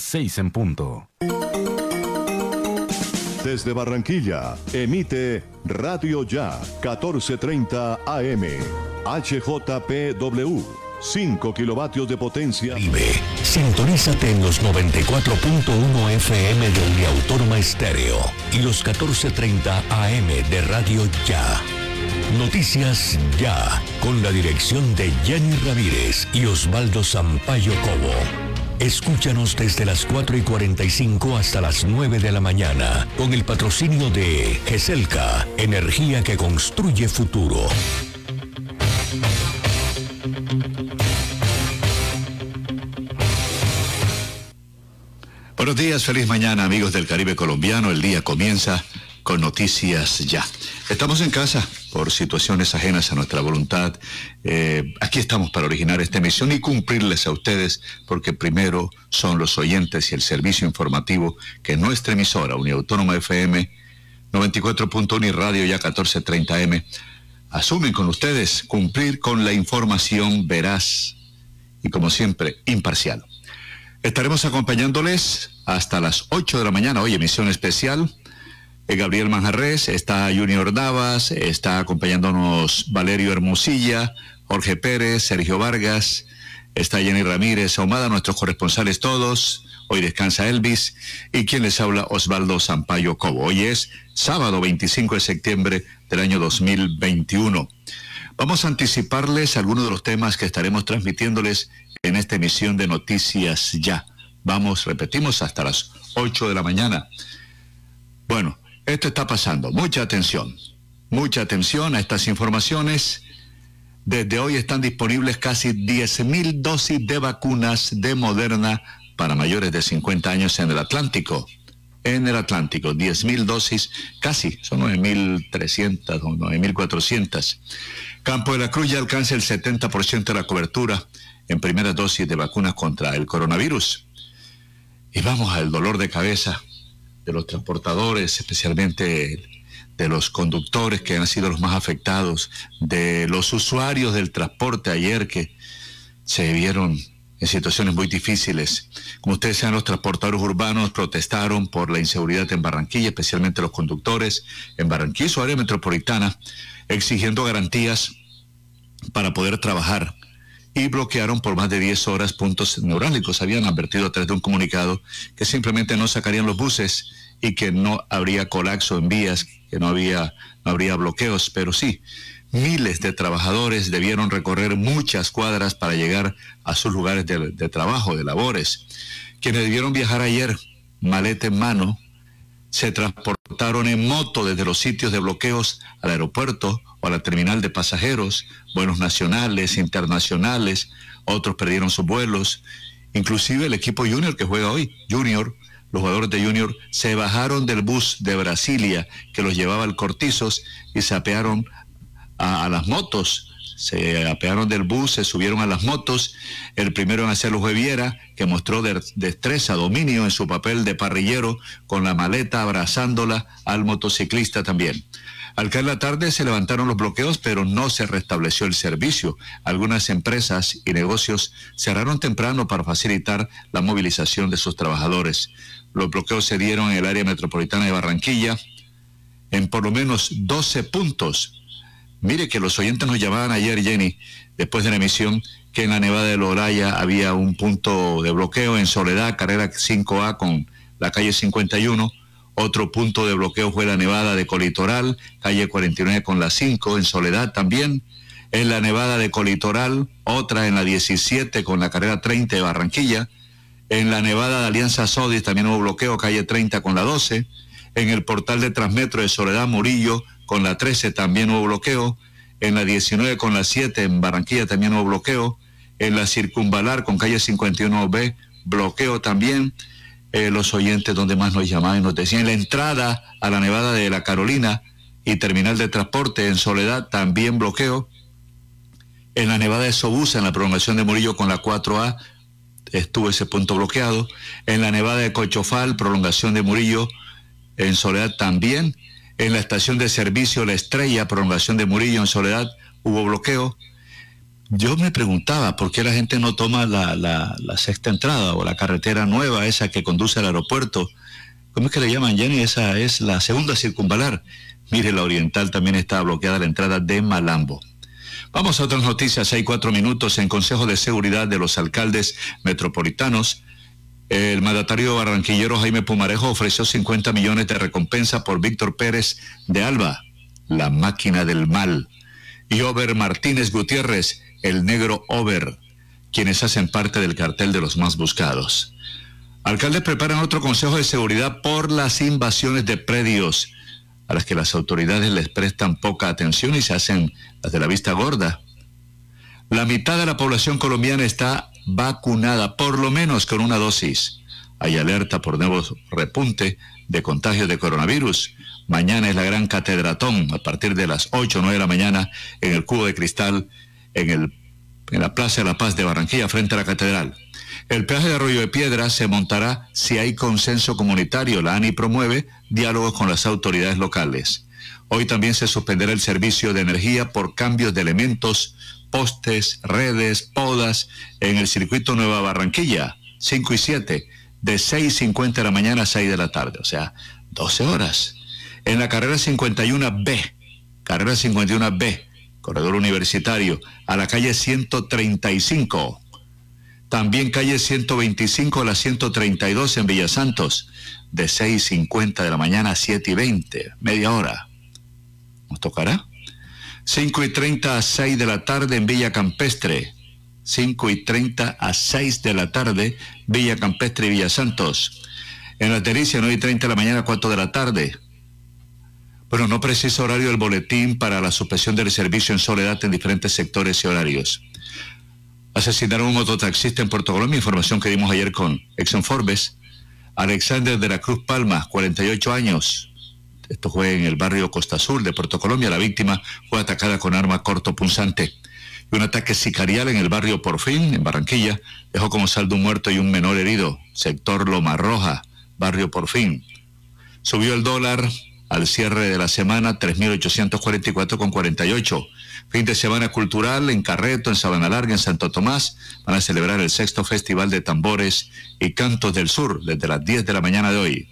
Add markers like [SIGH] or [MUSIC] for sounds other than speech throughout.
Las 6 en punto. Desde Barranquilla, emite Radio Ya 1430 AM. HJPW. 5 kilovatios de potencia. Vive. Sintonízate en los 94.1 FM de Uniautónoma Estéreo y los 14.30 AM de Radio Ya. Noticias Ya, con la dirección de Jenny Ramírez y Osvaldo Sampaio Cobo. Escúchanos desde las 4 y 45 hasta las 9 de la mañana, con el patrocinio de GESELCA, energía que construye futuro. Buenos días, feliz mañana amigos del Caribe colombiano. El día comienza con noticias ya. Estamos en casa situaciones ajenas a nuestra voluntad. Eh, aquí estamos para originar esta emisión y cumplirles a ustedes, porque primero son los oyentes y el servicio informativo que nuestra emisora, Uniautónoma FM 94.1 y Radio ya 1430M, asumen con ustedes cumplir con la información veraz y como siempre imparcial. Estaremos acompañándoles hasta las 8 de la mañana, hoy emisión especial. Eh, Gabriel Manjarres, está Junior Davas, está acompañándonos Valerio Hermosilla, Jorge Pérez, Sergio Vargas, está Jenny Ramírez Ahumada, nuestros corresponsales todos. Hoy descansa Elvis y quien les habla Osvaldo Sampaio Cobo. Hoy es sábado 25 de septiembre del año 2021. Vamos a anticiparles algunos de los temas que estaremos transmitiéndoles en esta emisión de Noticias Ya. Vamos, repetimos, hasta las 8 de la mañana. Bueno, esto está pasando. Mucha atención. Mucha atención a estas informaciones. Desde hoy están disponibles casi 10.000 dosis de vacunas de Moderna para mayores de 50 años en el Atlántico. En el Atlántico, 10.000 dosis, casi, son 9.300 o 9.400. Campo de la Cruz ya alcanza el 70% de la cobertura en primera dosis de vacunas contra el coronavirus. Y vamos al dolor de cabeza de los transportadores, especialmente de los conductores que han sido los más afectados, de los usuarios del transporte ayer que se vieron en situaciones muy difíciles. Como ustedes saben, los transportadores urbanos protestaron por la inseguridad en Barranquilla, especialmente los conductores en Barranquilla, su área metropolitana, exigiendo garantías para poder trabajar y bloquearon por más de 10 horas puntos neurálgicos. Habían advertido a través de un comunicado que simplemente no sacarían los buses y que no habría colapso en vías, que no, había, no habría bloqueos, pero sí, miles de trabajadores debieron recorrer muchas cuadras para llegar a sus lugares de, trabajo, de labores. Quienes debieron viajar ayer, maleta en mano, se transportaron en moto desde los sitios de bloqueos al aeropuerto o a la terminal de pasajeros, vuelos nacionales, internacionales, otros perdieron sus vuelos, inclusive el equipo Junior que juega hoy, Junior, los jugadores de Junior se bajaron del bus de Brasilia que los llevaba al Cortizos y se apearon a, las motos se apearon del bus, se subieron a las motos. El primero en hacerlo fue Viera, que mostró destreza, dominio en su papel de parrillero, con la maleta abrazándola al motociclista también. Al caer la tarde se levantaron los bloqueos, pero no se restableció el servicio. Algunas empresas y negocios cerraron temprano para facilitar la movilización de sus trabajadores. Los bloqueos se dieron en el área metropolitana de Barranquilla en por lo menos 12 puntos Mire que los oyentes nos llamaban ayer, Jenny, después de la emisión, que en la Nevada de Loraya había un punto de bloqueo en Soledad, carrera 5A con la calle 51. Otro punto de bloqueo fue la Nevada de Colitoral, calle 49 con la 5, en Soledad también. En la Nevada de Colitoral, otra en la 17 con la carrera 30 de Barranquilla. En la Nevada de Alianza Sodis también hubo bloqueo, calle 30 con la 12. En el portal de Transmetro de Soledad Murillo, con la 13 también hubo bloqueo, en la 19 con la 7 en Barranquilla también hubo bloqueo, en la circunvalar con calle 51B, bloqueo también. Eh, los oyentes donde más nos llamaban nos decían, la entrada a la Nevada de la Carolina y terminal de transporte en Soledad también bloqueo. En la Nevada de Sobusa, en la prolongación de Murillo con la 4A, estuvo ese punto bloqueado. En la Nevada de Cochofal, prolongación de Murillo, en Soledad también. En la estación de servicio La Estrella, prolongación de Murillo en Soledad, hubo bloqueo. Yo me preguntaba por qué la gente no toma la, la, sexta entrada o la carretera nueva, esa que conduce al aeropuerto. ¿Cómo es que le llaman, Jenny? Esa es la segunda circunvalar. Mire, la oriental también está bloqueada la entrada de Malambo. Vamos a otras noticias. Hay cuatro minutos en Consejo de Seguridad de los Alcaldes Metropolitanos. El mandatario barranquillero Jaime Pumarejo ofreció 50 millones de recompensa por Víctor Pérez de Alba, la máquina del mal, y Ober Martínez Gutiérrez, el negro Over, quienes hacen parte del cartel de los más buscados. Alcaldes preparan otro consejo de seguridad por las invasiones de predios a las que las autoridades les prestan poca atención y se hacen las de la vista gorda. La mitad de la población colombiana está vacunada, por lo menos con una dosis. Hay alerta por nuevo repunte de contagios de coronavirus. Mañana es la gran catedratón a partir de las 8 o 9 de la mañana en el Cubo de Cristal en, el, en la Plaza de la Paz de Barranquilla frente a la catedral. El peaje de Arroyo de Piedra se montará si hay consenso comunitario. La ANI promueve diálogos con las autoridades locales. Hoy también se suspenderá el servicio de energía por cambios de elementos, postes, redes, podas en el circuito Nueva Barranquilla, 5 y 7, de 6.50 de la mañana a 6 de la tarde, o sea, 12 horas. En la carrera 51B, carrera 51B, corredor universitario, a la calle 135. También calle 125 a la 132 en Villa Santos, de 6.50 de la mañana a 7 y 20, media hora. ¿Nos tocará? 5 y 30 a 6 de la tarde en Villa Campestre. 5 y 30 a 6 de la tarde, Villa Campestre y Villa Santos. En la Tericia, 9 y 30 de la mañana, 4 de la tarde. Bueno, no precisa horario del boletín para la suspensión del servicio en soledad en diferentes sectores y horarios. Asesinaron a un mototaxista en Puerto Colombia, información que dimos ayer con Exxon Forbes. Alexander de la Cruz Palma, 48 años. Esto fue en el barrio Costa Sur de Puerto Colombia. La víctima fue atacada con arma corto punzante. Y un ataque sicarial en el barrio Porfín, en Barranquilla, dejó como saldo un muerto y un menor herido. Sector Loma Roja, barrio Porfín. Subió el dólar, al cierre de la semana 3.844,48. Fin de semana cultural en Carreto, en Sabana Larga, en Santo Tomás. Van a celebrar el sexto Festival de Tambores y Cantos del Sur desde las 10 de la mañana de hoy.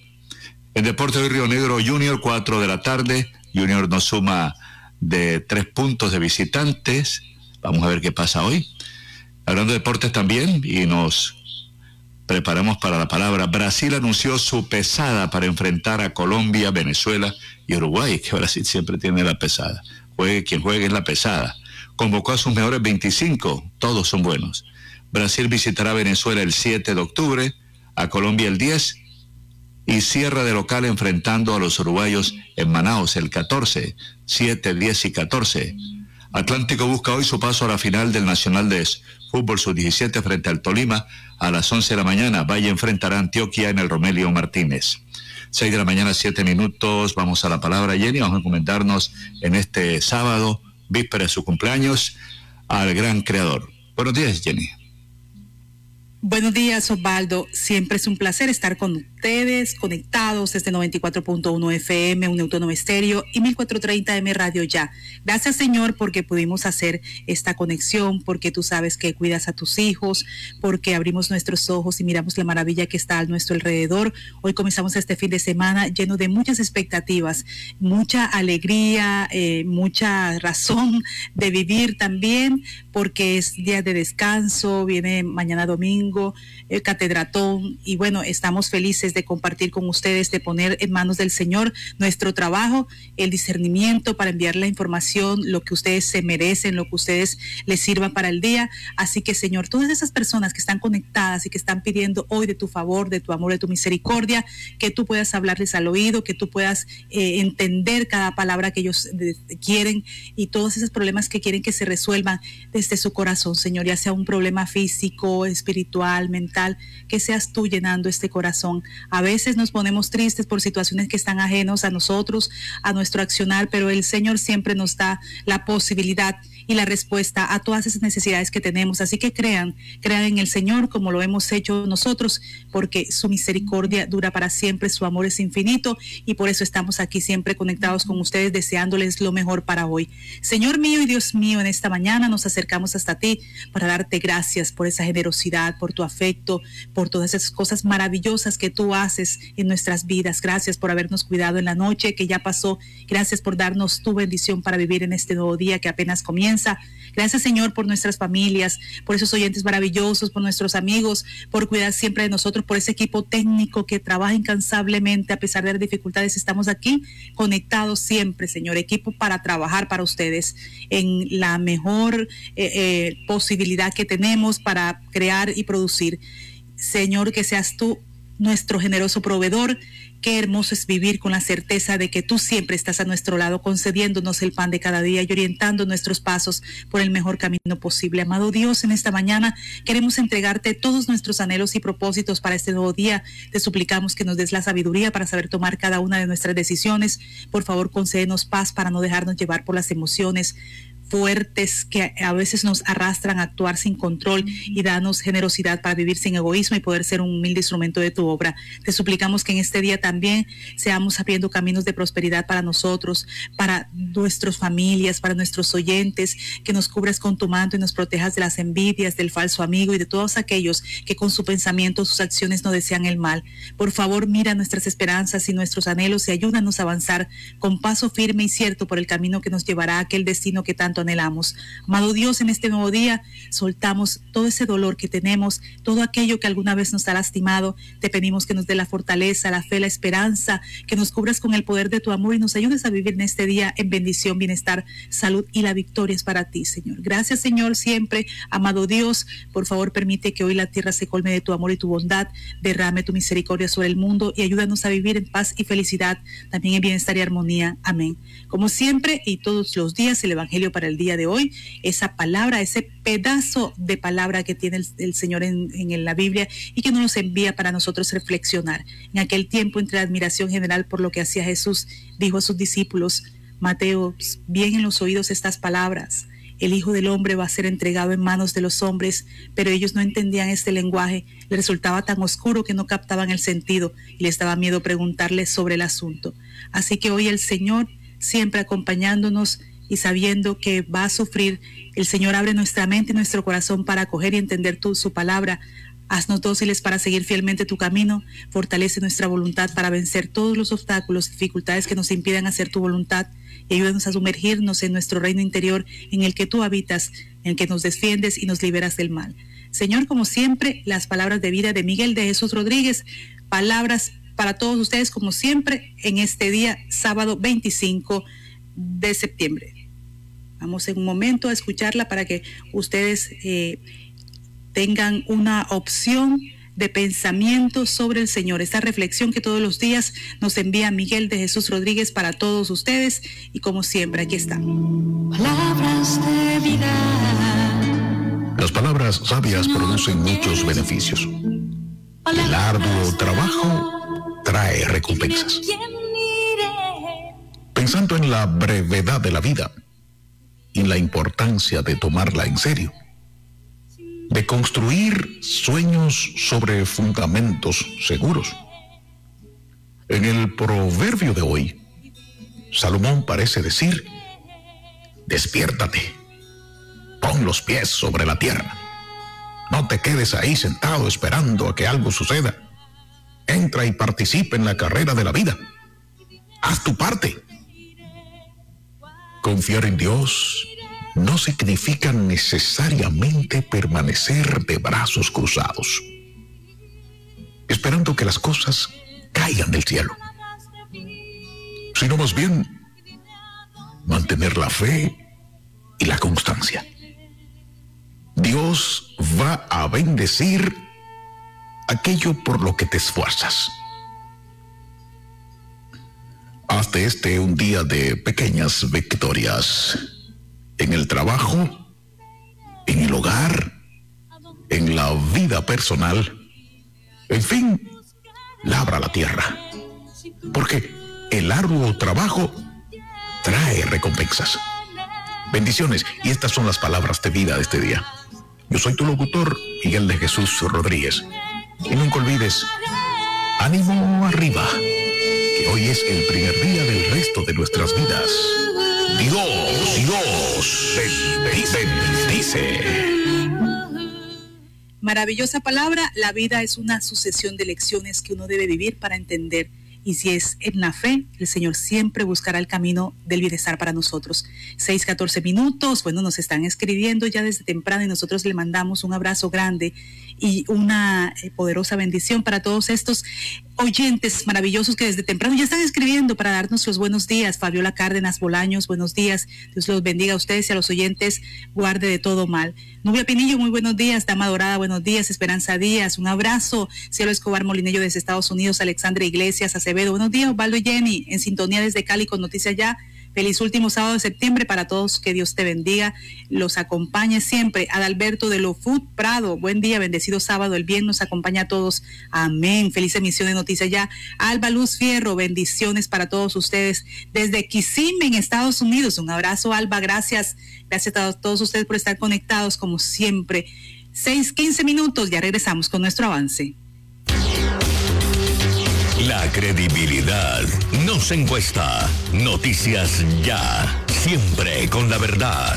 En Deporte de Río Negro Junior, 4 de la tarde. Junior nos suma de tres puntos de visitantes. Vamos a ver qué pasa hoy. Hablando de deportes también, y nos preparamos para la palabra. Brasil anunció su pesada para enfrentar a Colombia, Venezuela y Uruguay, que Brasil siempre tiene la pesada. Juegue quien juegue es la pesada. Convocó a sus mejores 25, todos son buenos. Brasil visitará Venezuela el 7 de octubre, a Colombia el 10 y cierra de local enfrentando a los uruguayos en Manaus el 14, 7, 10 y 14. Atlántico busca hoy su paso a la final del Nacional de Fútbol Sub-17 frente al Tolima a las 11 de la mañana. Valle enfrentará a Antioquia en el Romelio Martínez. 6 de la mañana, 7 minutos. Vamos a la palabra, Jenny. Vamos a comentarnos en este sábado, víspera de su cumpleaños, al gran creador. Buenos días, Jenny. Buenos días, Osvaldo. Siempre es un placer estar con ustedes conectados desde 94.1 FM, un autónomo estéreo y 1430M Radio Ya. Gracias, Señor, porque pudimos hacer esta conexión, porque tú sabes que cuidas a tus hijos, porque abrimos nuestros ojos y miramos la maravilla que está a nuestro alrededor. Hoy comenzamos este fin de semana lleno de muchas expectativas, mucha alegría, eh, mucha razón de vivir también, porque es día de descanso, viene mañana domingo el catedratón, y bueno, estamos felices de compartir con ustedes, de poner en manos del Señor nuestro trabajo, el discernimiento para enviar la información, lo que ustedes se merecen, lo que ustedes les sirva para el día. Así que, Señor, todas esas personas que están conectadas y que están pidiendo hoy de tu favor, de tu amor, de tu misericordia, que tú puedas hablarles al oído, que tú puedas eh, entender cada palabra que ellos quieren y todos esos problemas que quieren que se resuelvan desde su corazón, Señor, ya sea un problema físico, espiritual, mental, que seas tú llenando este corazón. A veces nos ponemos tristes por situaciones que están ajenos a nosotros, a nuestro accionar, pero el Señor siempre nos da la posibilidad y la respuesta a todas esas necesidades que tenemos. Así que crean, crean en el Señor como lo hemos hecho nosotros, porque su misericordia dura para siempre, su amor es infinito y por eso estamos aquí siempre conectados con ustedes, deseándoles lo mejor para hoy. Señor mío y Dios mío, en esta mañana nos acercamos hasta ti para darte gracias por esa generosidad, por tu afecto, por todas esas cosas maravillosas que tú haces en nuestras vidas. Gracias por habernos cuidado en la noche que ya pasó. Gracias por darnos tu bendición para vivir en este nuevo día que apenas comienza. Gracias Señor por nuestras familias, por esos oyentes maravillosos, por nuestros amigos, por cuidar siempre de nosotros, por ese equipo técnico que trabaja incansablemente a pesar de las dificultades. Estamos aquí conectados siempre, Señor, equipo para trabajar para ustedes en la mejor eh, eh, posibilidad que tenemos para crear y producir. Señor, que seas tú nuestro generoso proveedor. Qué hermoso es vivir con la certeza de que tú siempre estás a nuestro lado, concediéndonos el pan de cada día y orientando nuestros pasos por el mejor camino posible. Amado Dios, en esta mañana queremos entregarte todos nuestros anhelos y propósitos para este nuevo día. Te suplicamos que nos des la sabiduría para saber tomar cada una de nuestras decisiones. Por favor, concédenos paz para no dejarnos llevar por las emociones fuertes que a veces nos arrastran a actuar sin control y danos generosidad para vivir sin egoísmo y poder ser un humilde instrumento de tu obra. Te suplicamos que en este día también seamos abriendo caminos de prosperidad para nosotros, para nuestras familias, para nuestros oyentes, que nos cubras con tu manto y nos protejas de las envidias, del falso amigo y de todos aquellos que con su pensamiento, sus acciones no desean el mal. Por favor, mira nuestras esperanzas y nuestros anhelos y ayúdanos a avanzar con paso firme y cierto por el camino que nos llevará a aquel destino que tanto anhelamos. Amado Dios, en este nuevo día soltamos todo ese dolor que tenemos, todo aquello que alguna vez nos ha lastimado. Te pedimos que nos dé la fortaleza, la fe, la esperanza, que nos cubras con el poder de tu amor y nos ayudes a vivir en este día en bendición, bienestar, salud y la victoria es para ti, Señor. Gracias, Señor, siempre. Amado Dios, por favor, permite que hoy la tierra se colme de tu amor y tu bondad, derrame tu misericordia sobre el mundo y ayúdanos a vivir en paz y felicidad, también en bienestar y armonía. Amén. Como siempre y todos los días, el Evangelio para el día de hoy, esa palabra, ese pedazo de palabra que tiene el, Señor en, la Biblia y que nos envía para nosotros reflexionar. En aquel tiempo, entre admiración general por lo que hacía Jesús, dijo a sus discípulos, Mateo, bien en los oídos estas palabras. El Hijo del Hombre va a ser entregado en manos de los hombres, pero ellos no entendían este lenguaje, le resultaba tan oscuro que no captaban el sentido y les daba miedo preguntarle sobre el asunto. Así que hoy el Señor, siempre acompañándonos, y sabiendo que va a sufrir, el Señor abre nuestra mente y nuestro corazón para acoger y entender tu, su palabra. Haznos dóciles para seguir fielmente tu camino, fortalece nuestra voluntad para vencer todos los obstáculos y dificultades que nos impidan hacer tu voluntad y ayúdanos a sumergirnos en nuestro reino interior en el que tú habitas, en el que nos defiendes y nos liberas del mal. Señor, como siempre, las palabras de vida de Miguel de Jesús Rodríguez, palabras para todos ustedes como siempre en este día, sábado 25 de septiembre. Vamos en un momento a escucharla para que ustedes eh, tengan una opción de pensamiento sobre el Señor, esta reflexión que todos los días nos envía Miguel de Jesús Rodríguez para todos ustedes y como siempre, aquí está. Palabras de vida. Las palabras sabias producen muchos beneficios. El arduo trabajo trae recompensas. Pensando en la brevedad de la vida, la importancia de tomarla en serio, de construir sueños sobre fundamentos seguros. En el proverbio de hoy, Salomón parece decir, despiértate, pon los pies sobre la tierra, no te quedes ahí sentado esperando a que algo suceda, entra y participa en la carrera de la vida, haz tu parte Confiar en Dios no significa necesariamente permanecer de brazos cruzados, esperando que las cosas caigan del cielo, sino más bien mantener la fe y la constancia. Dios va a bendecir aquello por lo que te esfuerzas. Hazte este un día de pequeñas victorias. En el trabajo, en el hogar, en la vida personal. En fin, labra la tierra. Porque el arduo trabajo trae recompensas. Bendiciones. Y estas son las palabras de vida de este día. Yo soy tu locutor, Miguel de Jesús Rodríguez. Y nunca olvides, ánimo arriba, hoy es el primer día del resto de nuestras vidas. Dios, Dios, bendice. Maravillosa palabra, la vida es una sucesión de lecciones que uno debe vivir para entender y si es en la fe, el Señor siempre buscará el camino del bienestar para nosotros. 6, 14 minutos, bueno, nos están escribiendo ya desde temprano y nosotros le mandamos un abrazo grande y una eh, poderosa bendición para todos estos oyentes maravillosos que desde temprano ya están escribiendo para darnos los buenos días. Fabiola Cárdenas Bolaños, buenos días. Dios los bendiga a ustedes y a los oyentes, guarde de todo mal. Nubia Pinillo, muy buenos días. Dama Dorada, buenos días. Esperanza Díaz, un abrazo. Cielo Escobar Molinello desde Estados Unidos. Alexandra Iglesias Acevedo, buenos días. Osvaldo y Jenny, en sintonía desde Cali con Noticias Ya. Feliz último sábado de septiembre para todos. Que Dios te bendiga, los acompañe siempre. Adalberto de Lofut Prado, buen día, bendecido sábado. El bien nos acompaña a todos. Amén. Feliz emisión de Noticias Ya. Alba Luz Fierro, bendiciones para todos ustedes desde Kissimmee, en Estados Unidos. Un abrazo, Alba. Gracias. Gracias a todos ustedes por estar conectados como siempre. Seis, quince minutos, ya regresamos con nuestro avance. La credibilidad no se encuesta. Noticias ya. Siempre con la verdad.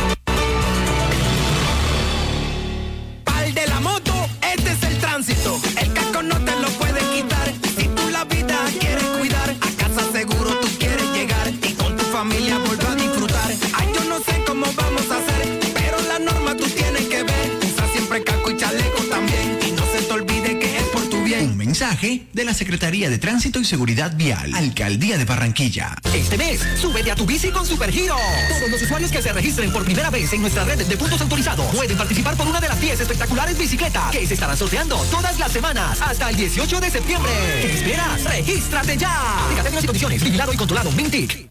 De la Secretaría de Tránsito y Seguridad Vial, Alcaldía de Barranquilla. Este mes, súbete a tu bici con Supergiro. Todos los usuarios que se registren por primera vez en nuestra red de puntos autorizados pueden participar por una de las 10 espectaculares bicicletas que se estarán sorteando todas las semanas hasta el 18 de septiembre. ¿Qué esperas? ¡Regístrate ya! Fíjate en las condiciones, vigilado y controlado Mintic.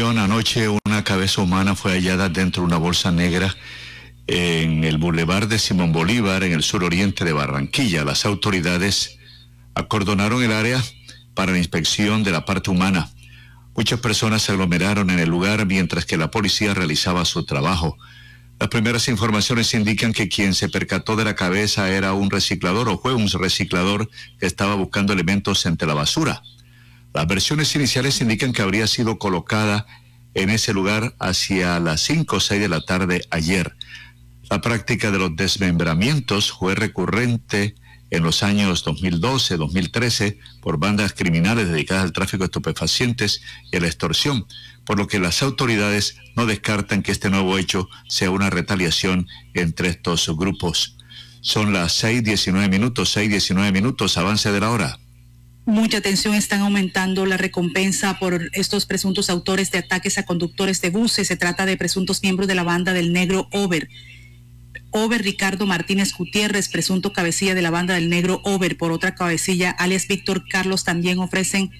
Anoche una cabeza humana fue hallada dentro de una bolsa negra en el bulevar de Simón Bolívar, en el suroriente de Barranquilla. Las autoridades acordonaron el área para la inspección de la parte humana. Muchas personas se aglomeraron en el lugar mientras que la policía realizaba su trabajo. Las primeras informaciones indican que quien se percató de la cabeza era un reciclador o fue un reciclador que estaba buscando elementos entre la basura. Las versiones iniciales indican que habría sido colocada en ese lugar hacia las 5 o 6 de la tarde ayer. La práctica de los desmembramientos fue recurrente en los años 2012, 2013 por bandas criminales dedicadas al tráfico de estupefacientes y a la extorsión, por lo que las autoridades no descartan que este nuevo hecho sea una retaliación entre estos grupos. Son las 6.19 minutos, 6.19 minutos, avance de la hora. Mucha atención, están aumentando la recompensa por estos presuntos autores de ataques a conductores de buses. Se trata de presuntos miembros de la banda del negro Over. Over Ricardo Martínez Gutiérrez, presunto cabecilla de la banda del negro Over, por otra cabecilla, alias Víctor Carlos, también ofrecen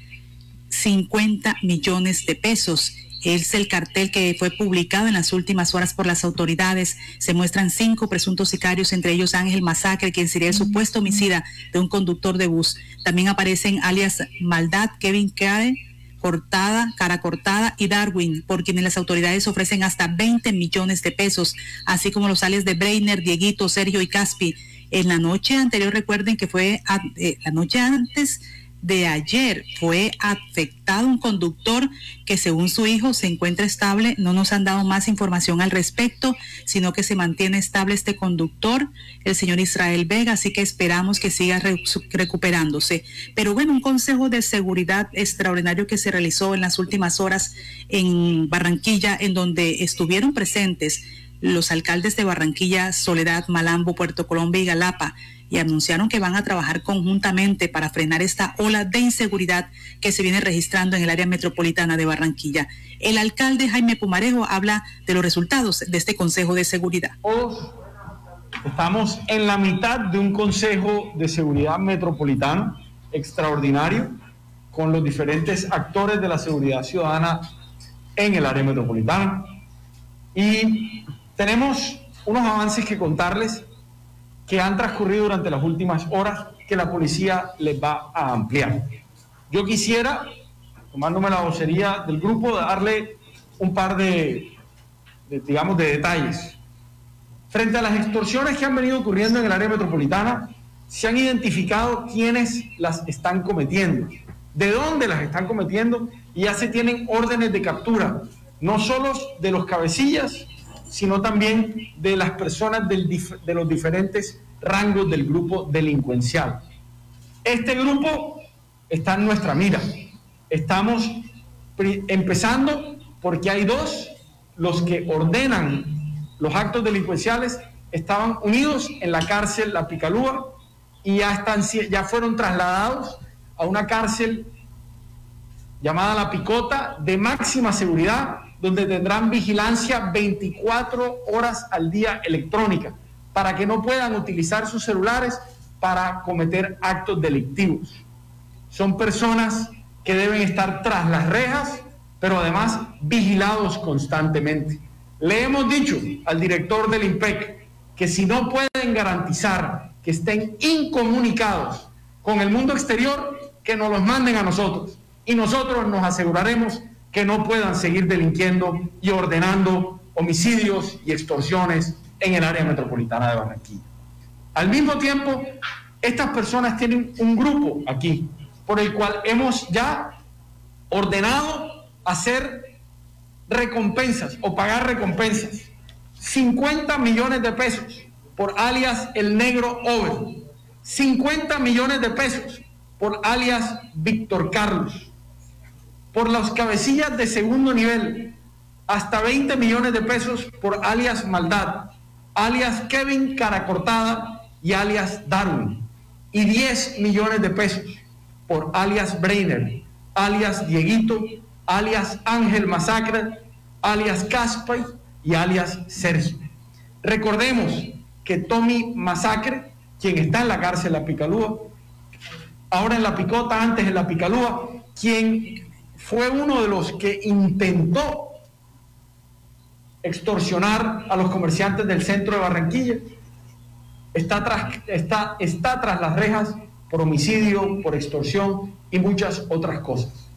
50 millones de pesos. Es el cartel que fue publicado en las últimas horas por las autoridades. Se muestran cinco presuntos sicarios, entre ellos Ángel Masacre, quien sería el supuesto homicida de un conductor de bus. También aparecen alias Maldad, Kevin Cae, Cortada, Cara Cortada y Darwin, por quienes las autoridades ofrecen hasta 20 millones de pesos, así como los alias de Breiner, Dieguito, Sergio y Caspi. En la noche anterior, recuerden que fue eh, la noche antes de ayer fue afectado un conductor que según su hijo se encuentra estable. No nos han dado más información al respecto, sino que se mantiene estable este conductor, el señor Israel Vega, así que esperamos que siga recuperándose. Pero bueno, un consejo de seguridad extraordinario que se realizó en las últimas horas en Barranquilla, en donde estuvieron presentes los alcaldes de Barranquilla, Soledad, Malambo, Puerto Colombia y Galapa y anunciaron que van a trabajar conjuntamente para frenar esta ola de inseguridad que se viene registrando en el área metropolitana de Barranquilla. El alcalde Jaime Pumarejo habla de los resultados de este Consejo de Seguridad. Estamos en la mitad de un Consejo de Seguridad Metropolitano extraordinario con los diferentes actores de la seguridad ciudadana en el área metropolitana. Y tenemos unos avances que contarles que han transcurrido durante las últimas horas que la policía les va a ampliar. Yo quisiera, tomándome la vocería del grupo, darle un par de, digamos, de detalles. Frente a las extorsiones que han venido ocurriendo en el área metropolitana, se han identificado quiénes las están cometiendo, de dónde las están cometiendo y ya se tienen órdenes de captura, no solo de los cabecillas, sino también de las personas de los diferentes rangos del grupo delincuencial. Este grupo está en nuestra mira. Estamos empezando porque hay dos, los que ordenan los actos delincuenciales estaban unidos en la cárcel La Picalúa y ya, están, ya fueron trasladados a una cárcel llamada La Picota de máxima seguridad donde tendrán vigilancia 24 horas al día electrónica, para que no puedan utilizar sus celulares para cometer actos delictivos. Son personas que deben estar tras las rejas, pero además vigilados constantemente. Le hemos dicho al director del IMPEC que si no pueden garantizar que estén incomunicados con el mundo exterior, que nos los manden a nosotros y nosotros nos aseguraremos que no puedan seguir delinquiendo y ordenando homicidios y extorsiones en el área metropolitana de Barranquilla. Al mismo tiempo, estas personas tienen un grupo aquí por el cual hemos ya ordenado hacer recompensas o pagar recompensas. 50 millones de pesos por alias El Negro Over. 50 millones de pesos por alias Víctor Carlos por las cabecillas de segundo nivel, hasta 20 millones de pesos por alias Maldad, alias Kevin Caracortada y alias Darwin, y 10 millones de pesos por alias Brainer, alias Dieguito, alias Ángel Masacre, alias Caspay y alias Sergio. Recordemos que Tommy Masacre, quien está en la cárcel La Picalúa, ahora en La Picota, antes en La Picalúa, quien fue uno de los que intentó extorsionar a los comerciantes del centro de Barranquilla. Está tras, está, está tras las rejas por homicidio, por extorsión y muchas otras cosas.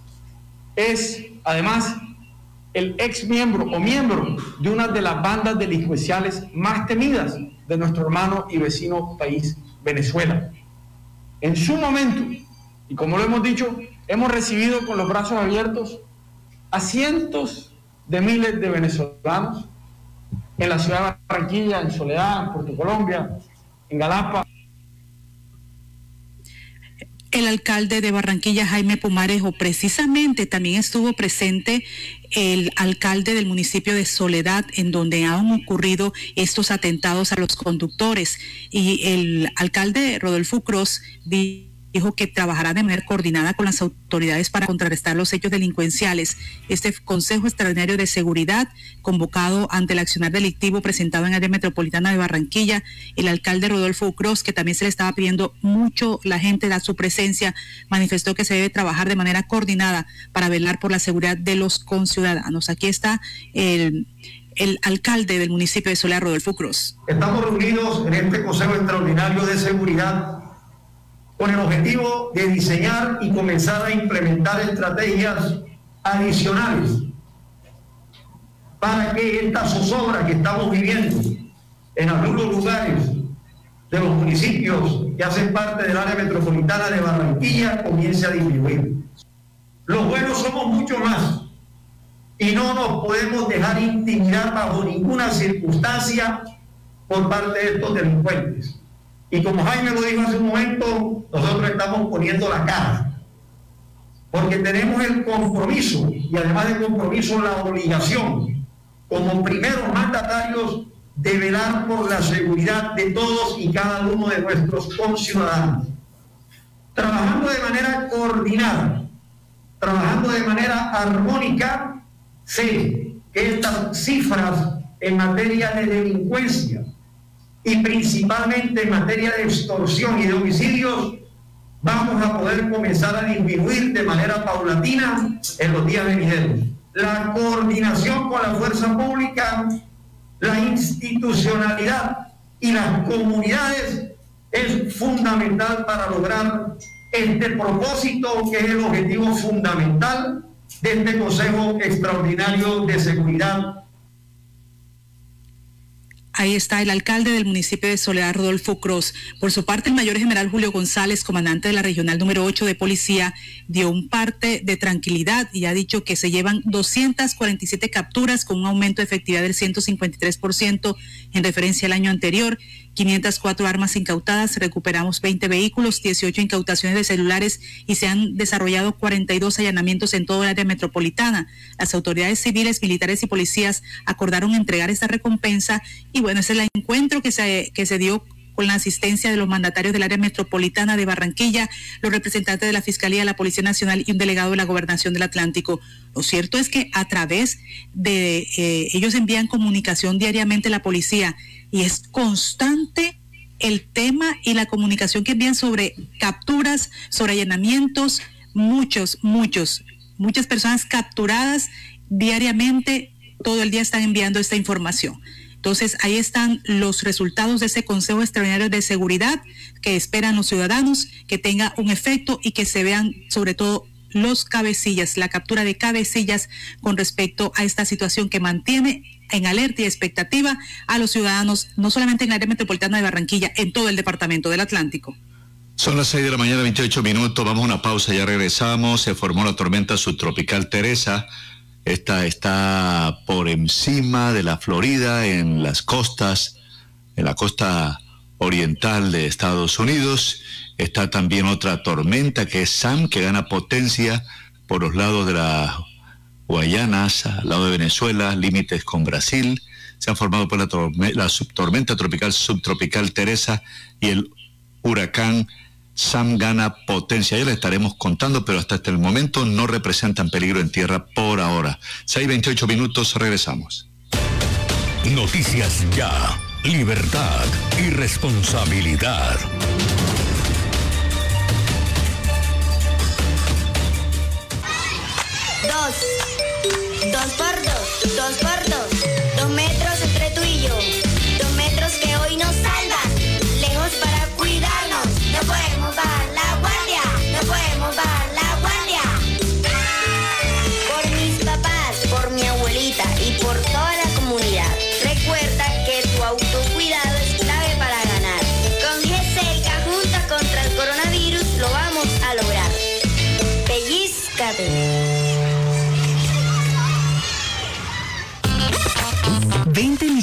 Es, además, el ex miembro o miembro de una de las bandas delincuenciales más temidas de nuestro hermano y vecino país, Venezuela. En su momento, y como lo hemos dicho, hemos recibido con los brazos abiertos a cientos de miles de venezolanos en la ciudad de Barranquilla, en Soledad, en Puerto Colombia, en Galapa. El alcalde de Barranquilla, Jaime Pumarejo, precisamente también estuvo presente el alcalde del municipio de Soledad, en donde han ocurrido estos atentados a los conductores. Y el alcalde Rodolfo Cruz dijo que trabajará de manera coordinada con las autoridades para contrarrestar los hechos delincuenciales. Este Consejo Extraordinario de Seguridad, convocado ante el accionar delictivo presentado en área metropolitana de Barranquilla, el alcalde Rodolfo Ucros, que también se le estaba pidiendo mucho la gente da su presencia, manifestó que se debe trabajar de manera coordinada para velar por la seguridad de los conciudadanos. Aquí está el el alcalde del municipio de Soledad, Rodolfo Cruz. Estamos reunidos en este Consejo Extraordinario de Seguridad con el objetivo de diseñar y comenzar a implementar estrategias adicionales para que esta zozobra que estamos viviendo en algunos lugares de los municipios que hacen parte del área metropolitana de Barranquilla comience a disminuir. Los buenos somos mucho más y no nos podemos dejar intimidar bajo ninguna circunstancia por parte de estos delincuentes. Y como Jaime lo dijo hace un momento, nosotros estamos poniendo la cara. Porque tenemos el compromiso y además del compromiso la obligación como primeros mandatarios de velar por la seguridad de todos y cada uno de nuestros conciudadanos. Trabajando de manera coordinada, trabajando de manera armónica, sé que estas cifras en materia de delincuencia y principalmente en materia de extorsión y de homicidios, vamos a poder comenzar a disminuir de manera paulatina en los días venideros. La coordinación con la fuerza pública, la institucionalidad y las comunidades es fundamental para lograr este propósito que es el objetivo fundamental de este Consejo Extraordinario de Seguridad Ahí está el alcalde del municipio de Soledad, Rodolfo Cruz. Por su parte, el mayor general Julio González, comandante de la regional número 8 de policía, dio un parte de tranquilidad y ha dicho que se llevan 247 capturas con un aumento de efectividad del 153% en referencia al año anterior 504 armas incautadas, recuperamos 20 vehículos, 18 incautaciones de celulares y se han desarrollado 42 allanamientos en toda el área metropolitana. Las autoridades civiles, militares y policías acordaron entregar esta recompensa y bueno, ese es el encuentro que se, que se dio con la asistencia de los mandatarios del área metropolitana de Barranquilla, los representantes de la Fiscalía, la Policía Nacional y un delegado de la Gobernación del Atlántico. Lo cierto es que a través de eh, ellos envían comunicación diariamente a la policía y es constante el tema y la comunicación que envían sobre capturas, sobre allanamientos, muchos, muchos, muchas personas capturadas diariamente, todo el día están enviando esta información. Entonces, ahí están los resultados de ese Consejo Extraordinario de Seguridad que esperan los ciudadanos, que tenga un efecto y que se vean sobre todo los cabecillas, la captura de cabecillas con respecto a esta situación que mantiene en alerta y expectativa a los ciudadanos, no solamente en el área metropolitana de Barranquilla, en todo el departamento del Atlántico. Son las 6 de la mañana, 28 minutos. Vamos a una pausa, ya regresamos. Se formó la tormenta subtropical Teresa. Esta está por encima de la Florida, en las costas, en la costa oriental de Estados Unidos. Está también otra tormenta que es Sam, que gana potencia por los lados de la Guayanas, al lado de Venezuela, límites con Brasil. Se han formado por la, la tormenta tropical subtropical Teresa y el huracán Sam gana potencia. Ya le estaremos contando, pero hasta este momento no representan peligro en tierra por ahora. 6.28 minutos, regresamos. Noticias ya, libertad y responsabilidad. Dos. Por dos, dos por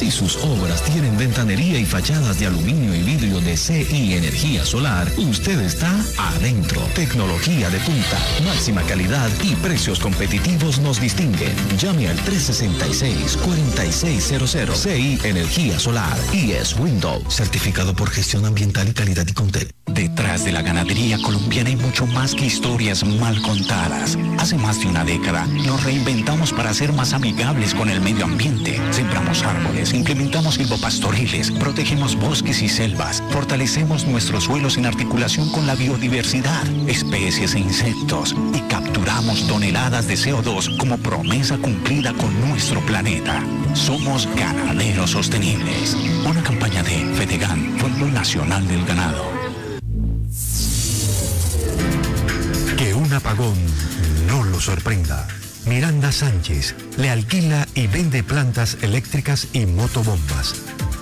Si sus obras tienen ventanería y fachadas de aluminio y vidrio de CI Energía Solar, usted está adentro. Tecnología de punta, máxima calidad y precios competitivos nos distinguen. Llame al 366-4600 CI Energía Solar y es Windows, certificado por gestión ambiental y calidad y Contel. Detrás de la ganadería colombiana hay mucho más que historias mal contadas. Hace más de una década nos reinventamos para ser más amigables con el medio ambiente. Sembramos árboles, implementamos silvopastoriles, protegemos bosques y selvas, fortalecemos nuestros suelos en articulación con la biodiversidad, especies e insectos y capturamos toneladas de CO2 como promesa cumplida con nuestro planeta. Somos ganaderos sostenibles. Una campaña de FEDEGAN, Fondo Nacional del Ganado. Que un apagón no lo sorprenda. Miranda Sánchez le alquila y vende plantas eléctricas y motobombas.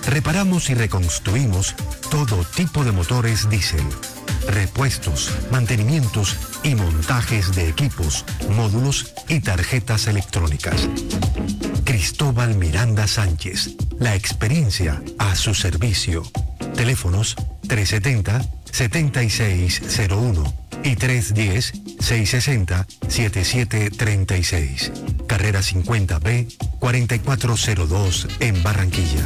Reparamos y reconstruimos todo tipo de motores diésel, repuestos, mantenimientos y montajes de equipos, módulos y tarjetas electrónicas. Cristóbal Miranda Sánchez, la experiencia a su servicio. Teléfonos 370-7601 y 310-660-7736. Carrera 50B 4402 en Barranquilla.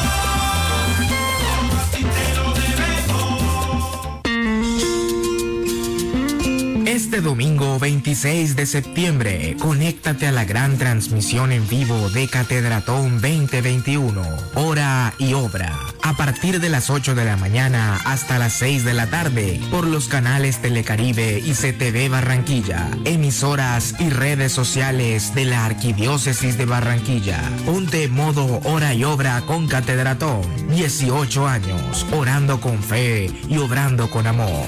Este domingo 26 de septiembre, conéctate a la gran transmisión en vivo de Catedratón 2021, hora y obra, a partir de las 8 de la mañana hasta las 6 de la tarde, por los canales Telecaribe y CTV Barranquilla, emisoras y redes sociales de la Arquidiócesis de Barranquilla. Ponte modo hora y obra con Catedratón, 18 años, orando con fe y obrando con amor.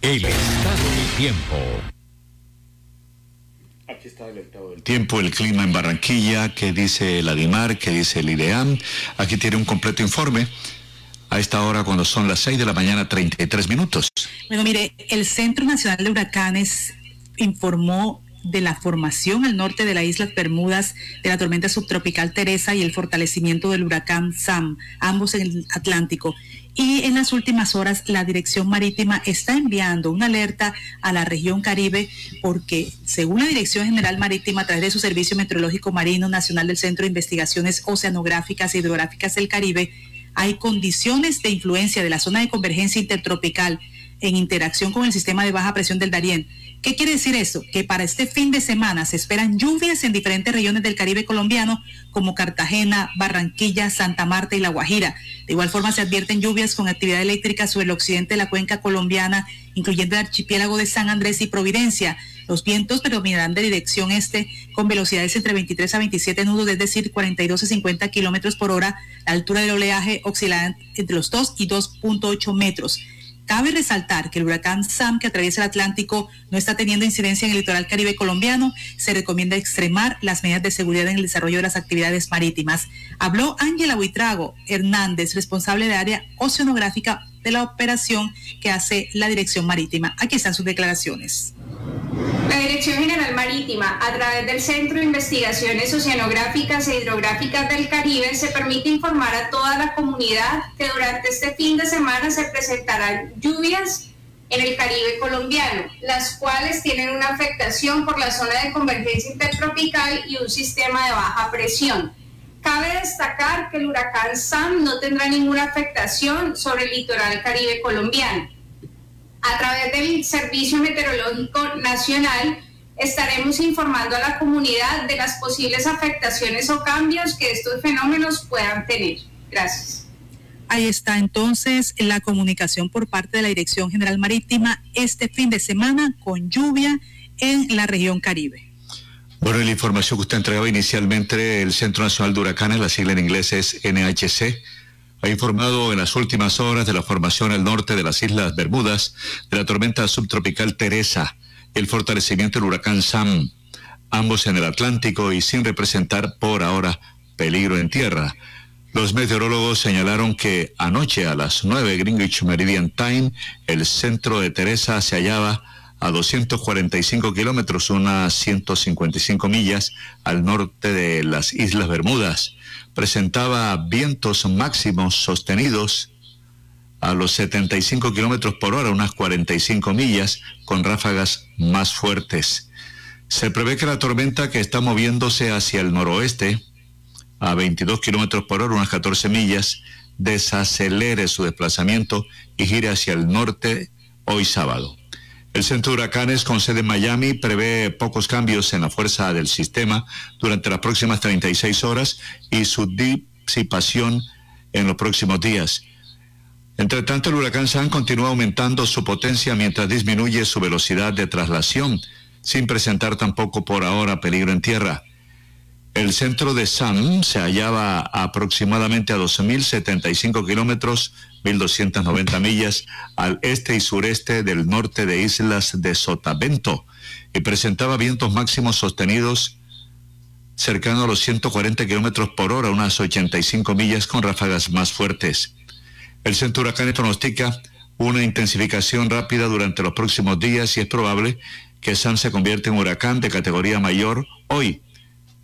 El estado del tiempo. El tiempo, el clima en Barranquilla, qué dice el ADIMAR, qué dice el IDEAM. Aquí tiene un completo informe. A esta hora, cuando son las 6 de la mañana, 33 minutos. Bueno, mire, el Centro Nacional de Huracanes informó de la formación al norte de las Islas Bermudas de la tormenta subtropical Teresa y el fortalecimiento del huracán Sam, ambos en el Atlántico. Y en las últimas horas la Dirección Marítima está enviando una alerta a la región Caribe porque, según la Dirección General Marítima, a través de su Servicio Meteorológico Marino Nacional del Centro de Investigaciones Oceanográficas e Hidrográficas del Caribe, hay condiciones de influencia de la zona de convergencia intertropical en interacción con el sistema de baja presión del Darién. ¿Qué quiere decir eso? Que para este fin de semana se esperan lluvias en diferentes regiones del Caribe colombiano, como Cartagena, Barranquilla, Santa Marta y La Guajira. De igual forma se advierten lluvias con actividad eléctrica sobre el occidente de la cuenca colombiana, incluyendo el archipiélago de San Andrés y Providencia. Los vientos predominarán de dirección este con velocidades entre 23 a 27 nudos, es decir, 42 a 50 kilómetros por hora. La altura del oleaje oscilará entre los 2 y 2.8 metros. Cabe resaltar que el huracán Sam que atraviesa el Atlántico no está teniendo incidencia en el litoral caribe colombiano. Se recomienda extremar las medidas de seguridad en el desarrollo de las actividades marítimas. Habló Ángela Buitrago Hernández, responsable de área oceanográfica de la operación que hace la Dirección Marítima. Aquí están sus declaraciones. La Dirección General Marítima, a través del Centro de Investigaciones Oceanográficas e Hidrográficas del Caribe, se permite informar a toda la comunidad que durante este fin de semana se presentarán lluvias en el Caribe colombiano, las cuales tienen una afectación por la zona de convergencia intertropical y un sistema de baja presión. Cabe destacar que el huracán Sam no tendrá ninguna afectación sobre el litoral caribe colombiano a través del Servicio Meteorológico Nacional estaremos informando a la comunidad de las posibles afectaciones o cambios que estos fenómenos puedan tener. Gracias. Ahí está entonces la comunicación por parte de la Dirección General Marítima este fin de semana con lluvia en la región Caribe. Bueno, la información que usted entregaba inicialmente, el Centro Nacional de Huracanes, la sigla en inglés es NHC, ha informado en las últimas horas de la formación al norte de las Islas Bermudas de la tormenta subtropical Teresa, el fortalecimiento del huracán Sam, ambos en el Atlántico y sin representar por ahora peligro en tierra. Los meteorólogos señalaron que anoche a las 9 Greenwich Meridian Time, el centro de Teresa se hallaba a 245 kilómetros, unas 155 millas al norte de las Islas Bermudas presentaba vientos máximos sostenidos a los 75 kilómetros por hora, unas 45 millas, con ráfagas más fuertes. Se prevé que la tormenta que está moviéndose hacia el noroeste, a 22 kilómetros por hora, unas 14 millas, desacelere su desplazamiento y gire hacia el norte hoy sábado. El centro de huracanes con sede en Miami prevé pocos cambios en la fuerza del sistema durante las próximas 36 horas y su disipación en los próximos días. Entre tanto, el huracán San continúa aumentando su potencia mientras disminuye su velocidad de traslación, sin presentar tampoco por ahora peligro en tierra. El centro de San se hallaba aproximadamente a 12.075 kilómetros 1.290 millas al este y sureste del norte de islas de Sotavento y presentaba vientos máximos sostenidos cercano a los 140 kilómetros por hora, unas 85 millas con ráfagas más fuertes. El centro huracán pronostica una intensificación rápida durante los próximos días y es probable que San se convierta en huracán de categoría mayor hoy.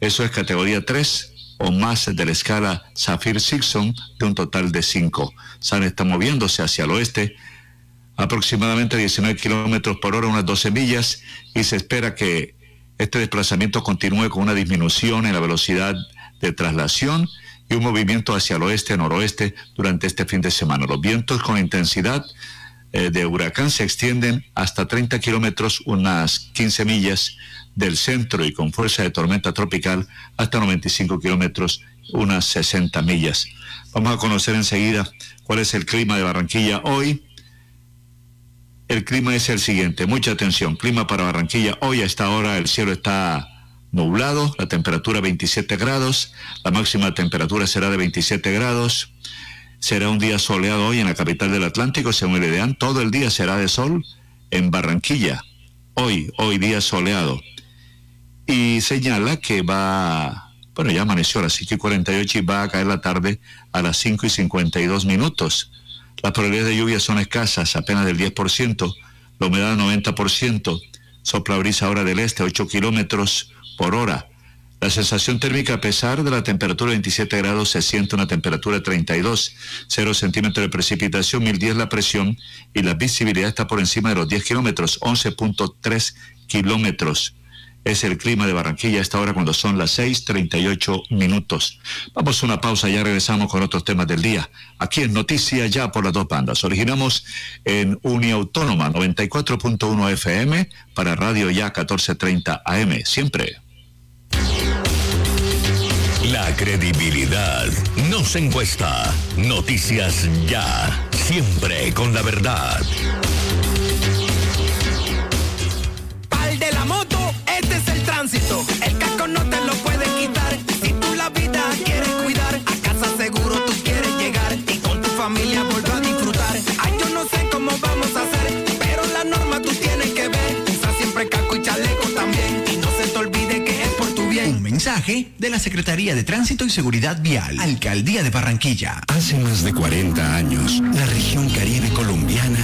Eso es categoría 3 o más de la escala Saffir-Simpson de un total de 5. San está moviéndose hacia el oeste aproximadamente 19 kilómetros por hora, unas 12 millas, y se espera que este desplazamiento continúe con una disminución en la velocidad de traslación y un movimiento hacia el oeste-noroeste durante este fin de semana. Los vientos con intensidad eh, de huracán se extienden hasta 30 kilómetros, unas 15 millas del centro y con fuerza de tormenta tropical hasta 95 kilómetros, unas 60 millas. Vamos a conocer enseguida cuál es el clima de Barranquilla hoy. El clima es el siguiente, mucha atención, clima para Barranquilla. Hoy a esta hora el cielo está nublado, la temperatura 27 grados, la máxima temperatura será de 27 grados. Será un día soleado hoy en la capital del Atlántico, según el IDEAN. Todo el día será de sol en Barranquilla. Hoy, hoy día soleado y señala que va, bueno, ya amaneció a las 5 y 48 y va a caer la tarde a las 5 y 52 minutos. Las probabilidades de lluvia son escasas, apenas del 10%, la humedad 90%, sopla brisa ahora del este 8 kilómetros por hora. La sensación térmica, a pesar de la temperatura de 27 grados, se siente una temperatura de 32, 0 centímetros de precipitación, 1010 la presión y la visibilidad está por encima de los 10 kilómetros, 11.3 kilómetros es el clima de Barranquilla a esta hora cuando son las 6:38 minutos. Vamos a una pausa, ya regresamos con otros temas del día. Aquí en Noticias Ya por las dos bandas. Originamos en Uniautónoma 94.1 FM para Radio Ya 1430 AM. Siempre. La credibilidad no se encuesta. Noticias Ya. Siempre con la verdad. Tránsito. El casco no te lo pueden quitar. Si tú la vida quieres cuidar, a casa seguro tú quieres llegar y con tu familia volver a disfrutar. Ay, yo no sé cómo vamos a hacer, pero la norma tú tienes que ver. Usa siempre casco y chaleco también. Y no se te olvide que es por tu bien. Un mensaje de la Secretaría de Tránsito y Seguridad Vial, Alcaldía de Barranquilla. Hace más de 40 años, la región caribe colombiana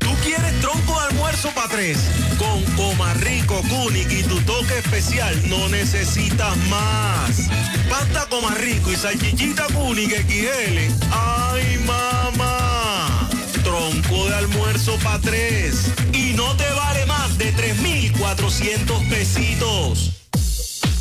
¿Tú quieres tronco de almuerzo para tres? Con Comarrico, Kunik y tu toque especial no necesitas más. Pasta Comarrico y salchichita Kunik XL. ¡Ay, mamá! Tronco de almuerzo para tres. Y no te vale más de 3,400 pesitos.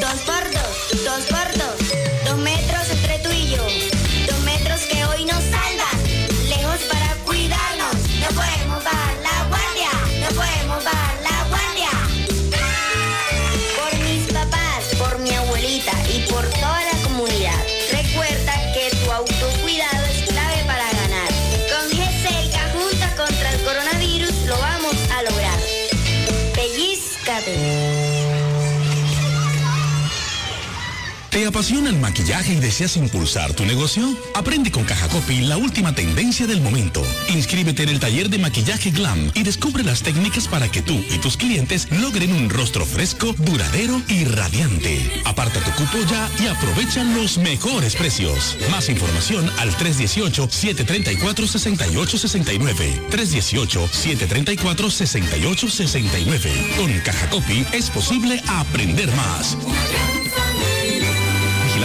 Dos por dos. Dos por dos. Apasiona el maquillaje y deseas impulsar tu negocio? Aprende con Caja Copy la última tendencia del momento. Inscríbete en el taller de maquillaje Glam y descubre las técnicas para que tú y tus clientes logren un rostro fresco, duradero y radiante. Aparta tu cupo ya y aprovecha los mejores precios. Más información al 318-734-6869. 318-734-6869. Con Caja Copy es posible aprender más.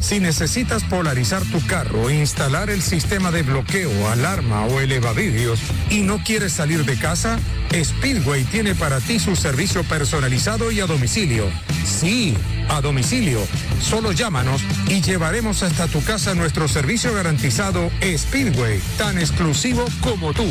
Si necesitas polarizar tu carro e instalar el sistema de bloqueo, alarma o elevavidrios y no quieres salir de casa, Speedway tiene para ti su servicio personalizado y a domicilio. Sí, a domicilio. Solo llámanos y llevaremos hasta tu casa nuestro servicio garantizado Speedway, tan exclusivo como tú.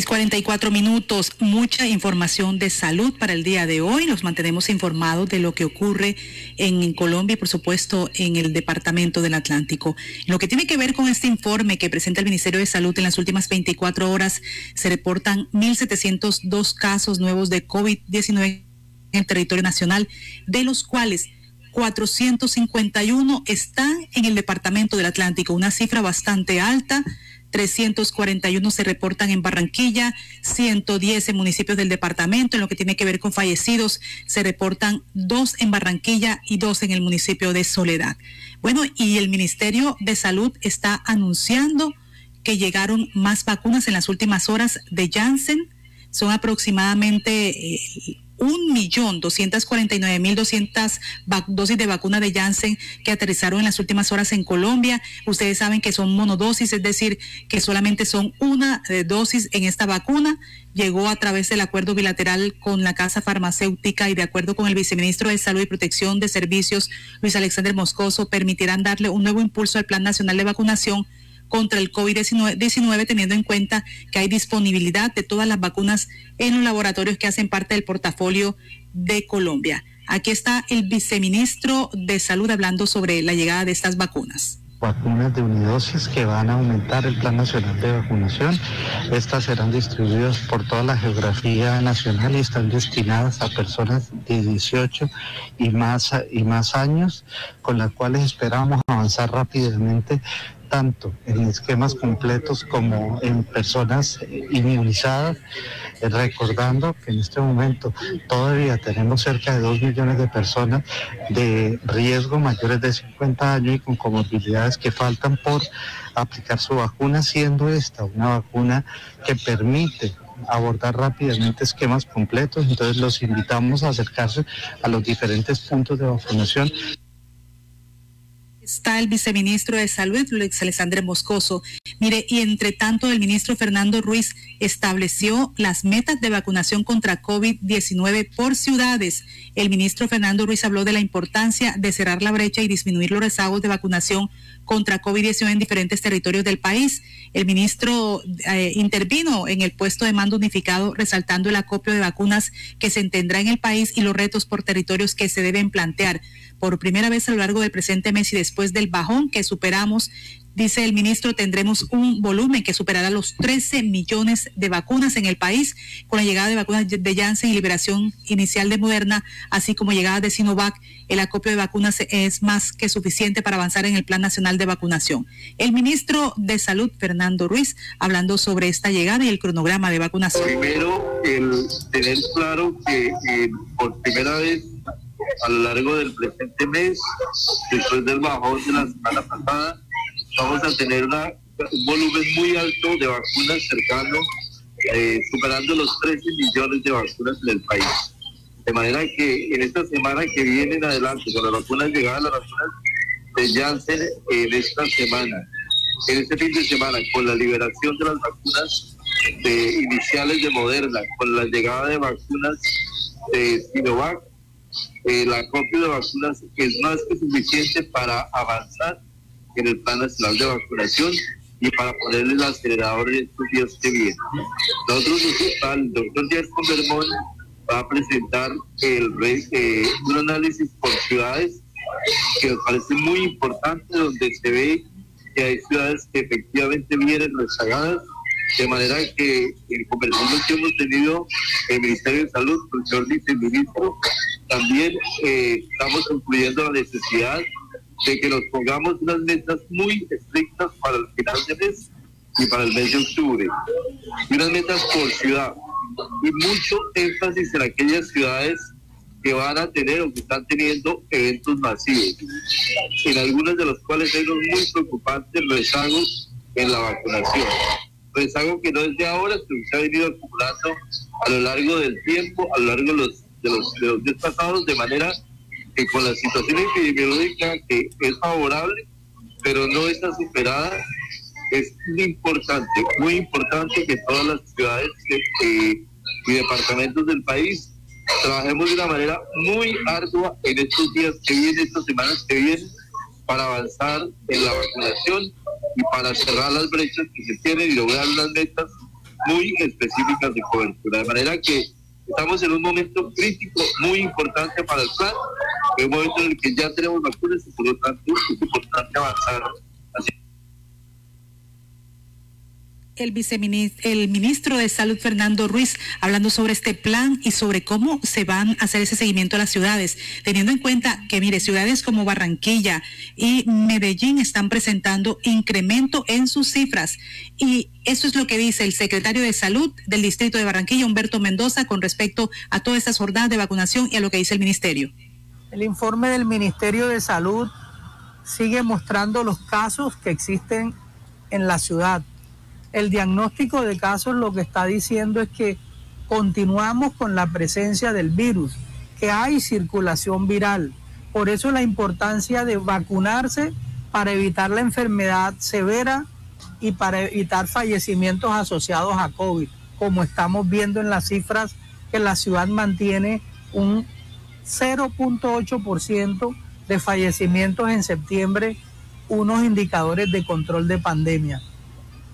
6:44 minutos, mucha información de salud para el día de hoy. Los mantenemos informados de lo que ocurre en Colombia y, por supuesto, en el Departamento del Atlántico. Lo que tiene que ver con este informe que presenta el Ministerio de Salud en las últimas 24 horas, se reportan 1.702 casos nuevos de COVID-19 en el territorio nacional, de los cuales 451 están en el Departamento del Atlántico, una cifra bastante alta 341 se reportan en Barranquilla, 110 en municipios del departamento. En lo que tiene que ver con fallecidos, se reportan dos en Barranquilla y dos en el municipio de Soledad. Bueno, y el Ministerio de Salud está anunciando que llegaron más vacunas en las últimas horas de Janssen. Son aproximadamente... Eh, un millón doscientas cuarenta y nueve mil doscientas dosis de vacuna de Janssen que aterrizaron en las últimas horas en Colombia. Ustedes saben que son monodosis, es decir, que solamente son una eh, dosis en esta vacuna. Llegó a través del acuerdo bilateral con la Casa Farmacéutica y de acuerdo con el viceministro de Salud y Protección de Servicios, Luis Alexander Moscoso, permitirán darle un nuevo impulso al Plan Nacional de Vacunación contra el COVID-19, teniendo en cuenta que hay disponibilidad de todas las vacunas en los laboratorios que hacen parte del portafolio de Colombia. Aquí está el viceministro de Salud hablando sobre la llegada de estas vacunas vacunas de unidosis que van a aumentar el Plan Nacional de Vacunación. Estas serán distribuidas por toda la geografía nacional y están destinadas a personas de 18 y más, y más años, con las cuales esperamos avanzar rápidamente tanto en esquemas completos como en personas inmunizadas, eh, recordando que en este momento todavía tenemos cerca de 2 millones de personas de riesgo mayores de 50 años y con comorbilidades que faltan por aplicar su vacuna, siendo esta una vacuna que permite abordar rápidamente esquemas completos. Entonces los invitamos a acercarse a los diferentes puntos de vacunación está el viceministro de Salud, Luis Alexandre Moscoso. Mire, y entre tanto, el ministro Fernando Ruiz estableció las metas de vacunación contra COVID-19 por ciudades. El ministro Fernando Ruiz habló de la importancia de cerrar la brecha y disminuir los rezagos de vacunación contra COVID-19 en diferentes territorios del país. El ministro eh, intervino en el puesto de mando unificado resaltando el acopio de vacunas que se tendrá en el país y los retos por territorios que se deben plantear por primera vez a lo largo del presente mes y después del bajón que superamos Dice el ministro, tendremos un volumen que superará los 13 millones de vacunas en el país con la llegada de vacunas de Janssen y liberación inicial de Moderna, así como llegada de Sinovac. El acopio de vacunas es más que suficiente para avanzar en el Plan Nacional de Vacunación. El ministro de Salud, Fernando Ruiz, hablando sobre esta llegada y el cronograma de vacunación. Primero, el tener claro que eh, por primera vez a lo largo del presente mes, después del bajón de la semana pasada, vamos a tener un volumen muy alto de vacunas cercano, eh, superando los 13 millones de vacunas en el país. De manera que en esta semana que viene en adelante, con las vacunas llegadas, las vacunas de Janssen en esta semana, en este fin de semana, con la liberación de las vacunas de, iniciales de Moderna, con la llegada de vacunas de Sinovac, eh, la copia de vacunas es más que suficiente para avanzar en el Plan Nacional de Vacunación y para ponerle el acelerador en estos días que vienen. Nosotros, el doctor Díaz Convermón va a presentar el, eh, un análisis por ciudades que nos parece muy importante, donde se ve que hay ciudades que efectivamente vienen rezagadas, de manera que en conversaciones que hemos tenido el Ministerio de Salud, el señor viceministro, también eh, estamos incluyendo la necesidad de que nos pongamos unas metas muy estrictas para el final de mes y para el mes de octubre. Y unas metas por ciudad. Y mucho énfasis en aquellas ciudades que van a tener o que están teniendo eventos masivos, en algunas de las cuales hay unos muy preocupantes rezagos en la vacunación. Rezago que no es de ahora, sino que se ha venido acumulando a lo largo del tiempo, a lo largo de los, de los, de los días pasados, de manera que con la situación epidemiológica que es favorable, pero no está superada, es importante, muy importante que todas las ciudades y departamentos del país trabajemos de una manera muy ardua en estos días que vienen, estas semanas que vienen, para avanzar en la vacunación y para cerrar las brechas que se tienen y lograr las metas muy específicas de cobertura. De manera que estamos en un momento crítico muy importante para el plan, en un momento en el que ya tenemos vacunas y por lo tanto es importante avanzar. Así el el ministro de Salud Fernando Ruiz hablando sobre este plan y sobre cómo se van a hacer ese seguimiento a las ciudades, teniendo en cuenta que mire, ciudades como Barranquilla y Medellín están presentando incremento en sus cifras y eso es lo que dice el secretario de Salud del distrito de Barranquilla, Humberto Mendoza, con respecto a todas estas jornadas de vacunación y a lo que dice el ministerio. El informe del Ministerio de Salud sigue mostrando los casos que existen en la ciudad el diagnóstico de casos lo que está diciendo es que continuamos con la presencia del virus, que hay circulación viral. Por eso la importancia de vacunarse para evitar la enfermedad severa y para evitar fallecimientos asociados a COVID, como estamos viendo en las cifras que la ciudad mantiene un 0.8% de fallecimientos en septiembre, unos indicadores de control de pandemia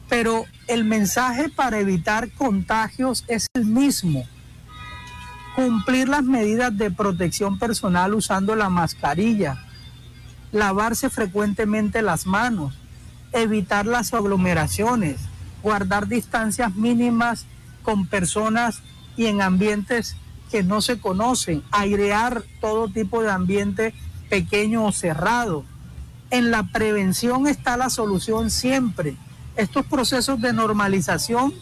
pero el mensaje para evitar contagios es el mismo. Cumplir las medidas de protección personal usando la mascarilla, lavarse frecuentemente las manos, evitar las aglomeraciones, guardar distancias mínimas con personas y en ambientes que no se conocen, airear todo tipo de ambiente pequeño o cerrado. En la prevención está la solución siempre estos procesos de normalización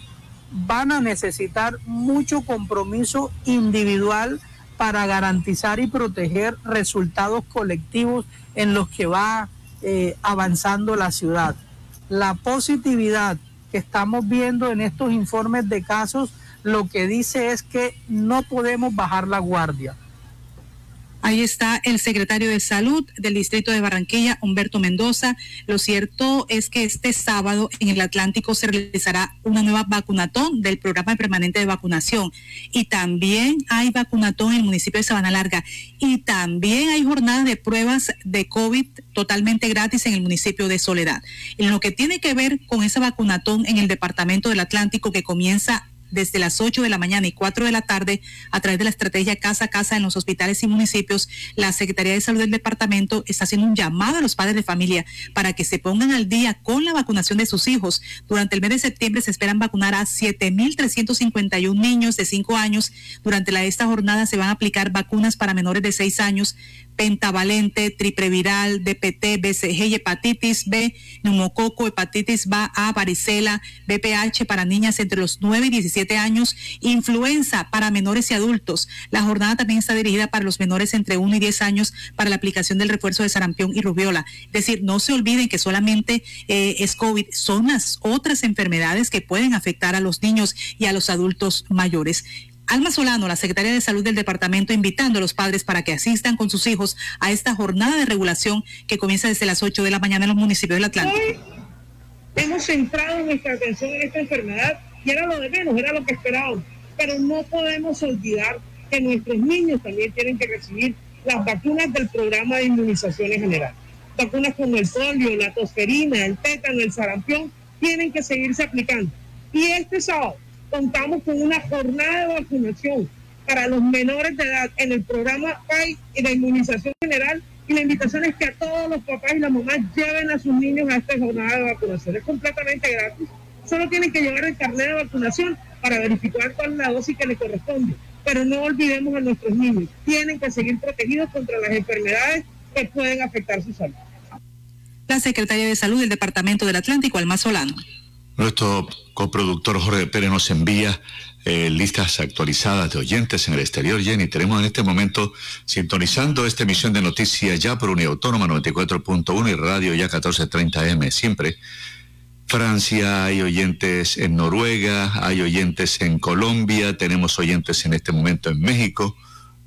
van a necesitar mucho compromiso individual para garantizar y proteger resultados colectivos en los que va eh, avanzando la ciudad. La positividad que estamos viendo en estos informes de casos lo que dice es que no podemos bajar la guardia. Ahí está el secretario de Salud del Distrito de Barranquilla, Humberto Mendoza. Lo cierto es que este sábado en el Atlántico se realizará una nueva vacunatón del programa permanente de vacunación. Y también hay vacunatón en el municipio de Sabana Larga. Y también hay jornadas de pruebas de COVID totalmente gratis en el municipio de Soledad. En lo que tiene que ver con esa vacunatón en el departamento del Atlántico que comienza desde las 8 de la mañana y 4 de la tarde a través de la estrategia casa a casa en los hospitales y municipios. La Secretaría de Salud del departamento está haciendo un llamado a los padres de familia para que se pongan al día con la vacunación de sus hijos. Durante el mes de septiembre se esperan vacunar a 7.351 niños de 5 años. Durante la, esta jornada se van a aplicar vacunas para menores de 6 años pentavalente, tripreviral, DPT, BCG hepatitis B, neumococo, hepatitis A, varicela, BPH para niñas entre los 9 y 17 años, influenza para menores y adultos. La jornada también está dirigida para los menores entre 1 y 10 años para la aplicación del refuerzo de sarampión y rubiola. Es decir, no se olviden que solamente eh, es COVID, son las otras enfermedades que pueden afectar a los niños y a los adultos mayores. Alma Solano, la secretaria de Salud del departamento, invitando a los padres para que asistan con sus hijos a esta jornada de regulación que comienza desde las 8 de la mañana en los municipios del Atlántico. Hoy hemos centrado nuestra atención en esta enfermedad y era lo de menos, era lo que esperábamos. Pero no podemos olvidar que nuestros niños también tienen que recibir las vacunas del programa de inmunización en general. Vacunas como el polio, la tosferina, el tétano, el sarampión, tienen que seguirse aplicando. Y este sábado contamos con una jornada de vacunación para los menores de edad en el programa PAI y de inmunización general. Y la invitación es que a todos los papás y las mamás lleven a sus niños a esta jornada de vacunación. Es completamente gratis. Solo tienen que llevar el carnet de vacunación para verificar cuál es la dosis que les corresponde. Pero no olvidemos a nuestros niños. Tienen que seguir protegidos contra las enfermedades que pueden afectar su salud. La secretaria de Salud del Departamento del Atlántico, Alma Solano. Nuestro coproductor Jorge Pérez nos envía eh, listas actualizadas de oyentes en el exterior, Jenny. Tenemos en este momento sintonizando esta emisión de noticias ya por Autónoma 94.1 y Radio ya 1430M, siempre. Francia, hay oyentes en Noruega, hay oyentes en Colombia, tenemos oyentes en este momento en México.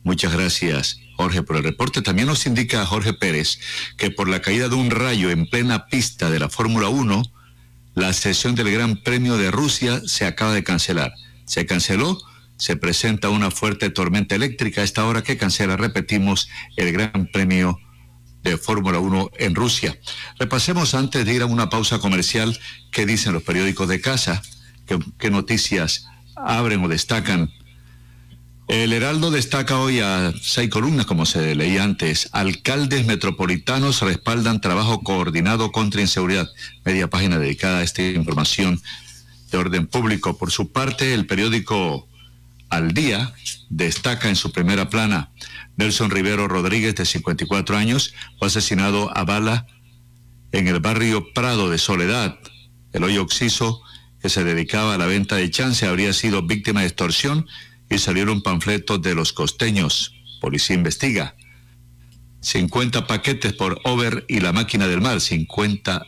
Muchas gracias, Jorge, por el reporte. También nos indica Jorge Pérez que por la caída de un rayo en plena pista de la Fórmula 1, la sesión del Gran Premio de Rusia se acaba de cancelar. Se canceló, se presenta una fuerte tormenta eléctrica esta hora que cancela, repetimos, el Gran Premio de Fórmula 1 en Rusia. Repasemos antes de ir a una pausa comercial qué dicen los periódicos de casa, qué noticias abren o destacan. El Heraldo destaca hoy a seis columnas, como se leía antes. Alcaldes metropolitanos respaldan trabajo coordinado contra inseguridad. Media página dedicada a esta información de orden público. Por su parte, el periódico Al Día destaca en su primera plana Nelson Rivero Rodríguez, de 54 años, fue asesinado a bala en el barrio Prado de Soledad. El hoyo oxiso que se dedicaba a la venta de chance habría sido víctima de extorsión y salieron panfletos de los costeños. Policía investiga. 50 paquetes por Over y la máquina del mal, 50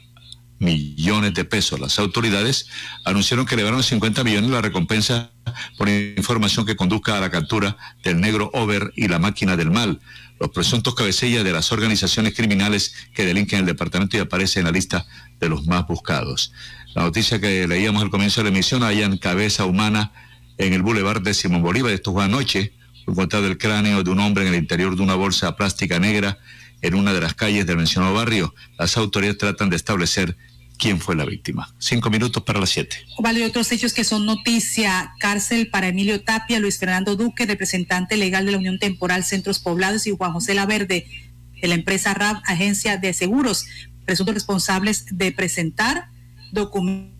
millones de pesos. Las autoridades anunciaron que elevaron 50 millones la recompensa por información que conduzca a la captura del negro Over y la máquina del mal, los presuntos cabecillas de las organizaciones criminales que delinquen el departamento y aparecen en la lista de los más buscados. La noticia que leíamos al comienzo de la emisión, hayan cabeza humana en el bulevar de Simón Bolívar. Esto fue anoche, fue encontrado el cráneo de un hombre en el interior de una bolsa plástica negra en una de las calles del mencionado barrio. Las autoridades tratan de establecer quién fue la víctima. Cinco minutos para las siete. Vale, otros hechos que son noticia. Cárcel para Emilio Tapia, Luis Fernando Duque, representante legal de la Unión Temporal Centros Poblados y Juan José Laverde de la empresa RAB, Agencia de Seguros, presuntos responsables de presentar documentos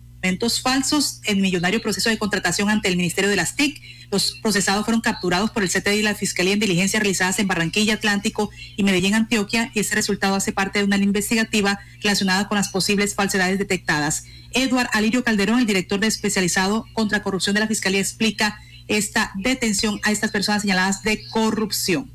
falsos en millonario proceso de contratación ante el Ministerio de las TIC. Los procesados fueron capturados por el CTI y la Fiscalía en diligencias realizadas en Barranquilla, Atlántico y Medellín, Antioquia, y ese resultado hace parte de una investigativa relacionada con las posibles falsedades detectadas. Edward Alirio Calderón, el director de especializado contra corrupción de la Fiscalía, explica esta detención a estas personas señaladas de corrupción.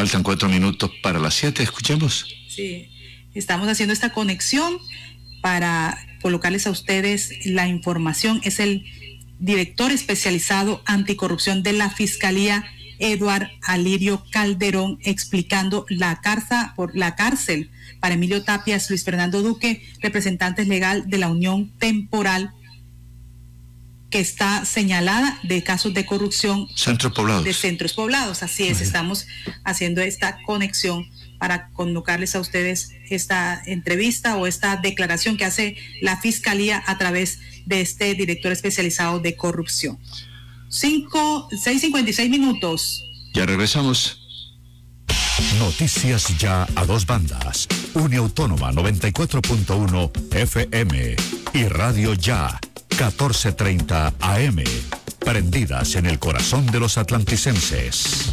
Faltan cuatro minutos para las siete. Escuchemos. Sí, estamos haciendo esta conexión para colocarles a ustedes la información. Es el director especializado anticorrupción de la Fiscalía, Eduard Alirio Calderón, explicando la cárcel, por la cárcel para Emilio Tapias, Luis Fernando Duque, representantes legal de la Unión Temporal que está señalada de casos de corrupción Centros poblados. de centros poblados. Así es, estamos haciendo esta conexión para colocarles a ustedes esta entrevista o esta declaración que hace la Fiscalía a través de este director especializado de corrupción. Cinco, seis cincuenta y seis minutos. Ya regresamos. Noticias ya a dos bandas. Uniautónoma 94.1 FM y Radio Ya 1430 AM. Prendidas en el corazón de los atlanticenses.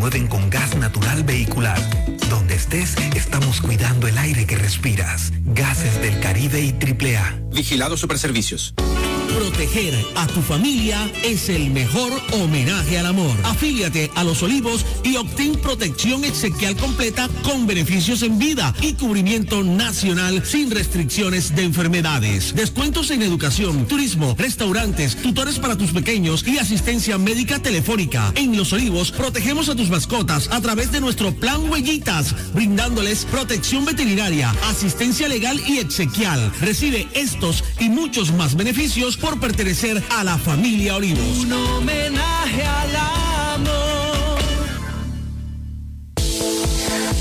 mueven con gas natural vehicular Donde estés, estamos cuidando el aire que respiras. Gases del Caribe y AAA. Vigilado Superservicios. Proteger a tu familia es el mejor homenaje al amor. Afíliate a Los Olivos y obtén protección exequial completa con beneficios en vida y cubrimiento nacional sin restricciones de enfermedades. Descuentos en educación, turismo, restaurantes, tutores para tus pequeños y asistencia médica telefónica. En Los Olivos protegemos a tus mascotas a través de nuestro plan Huellitas, brindándoles protección veterinaria, asistencia legal y exequial. Recibe estos y muchos más beneficios por pertenecer a la familia Olivos.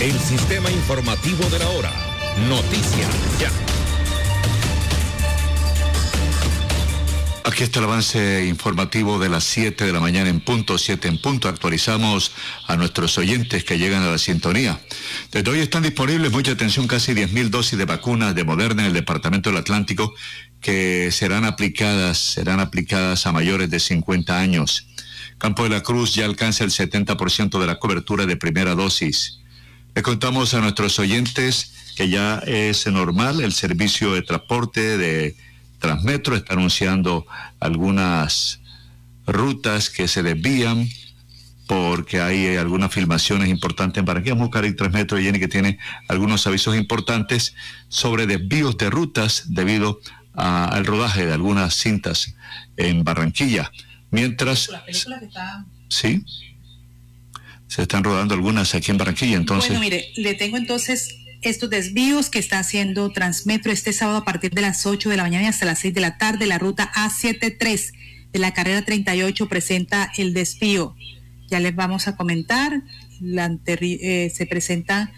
El sistema informativo de la hora. Noticias ya. Aquí está el avance informativo de las 7 de la mañana en punto, 7 en punto. Actualizamos a nuestros oyentes que llegan a la sintonía. Desde hoy están disponibles, mucha atención, casi 10.000 dosis de vacunas de Moderna en el Departamento del Atlántico que serán aplicadas, serán aplicadas a mayores de 50 años. Campo de la Cruz ya alcanza el 70% de la cobertura de primera dosis. Le contamos a nuestros oyentes que ya es normal el servicio de transporte de Transmetro. Está anunciando algunas rutas que se desvían porque hay algunas filmaciones importantes en Barranquilla, Mucar y Transmetro y que tiene algunos avisos importantes sobre desvíos de rutas debido a- al rodaje de algunas cintas en Barranquilla. Mientras, sí, se están rodando algunas aquí en Barranquilla, entonces. Bueno, mire, le tengo entonces estos desvíos que está haciendo Transmetro este sábado a partir de las 8 de la mañana y hasta las 6 de la tarde. La ruta A73 de la carrera 38 presenta el desvío. Ya les vamos a comentar. La eh, se presentan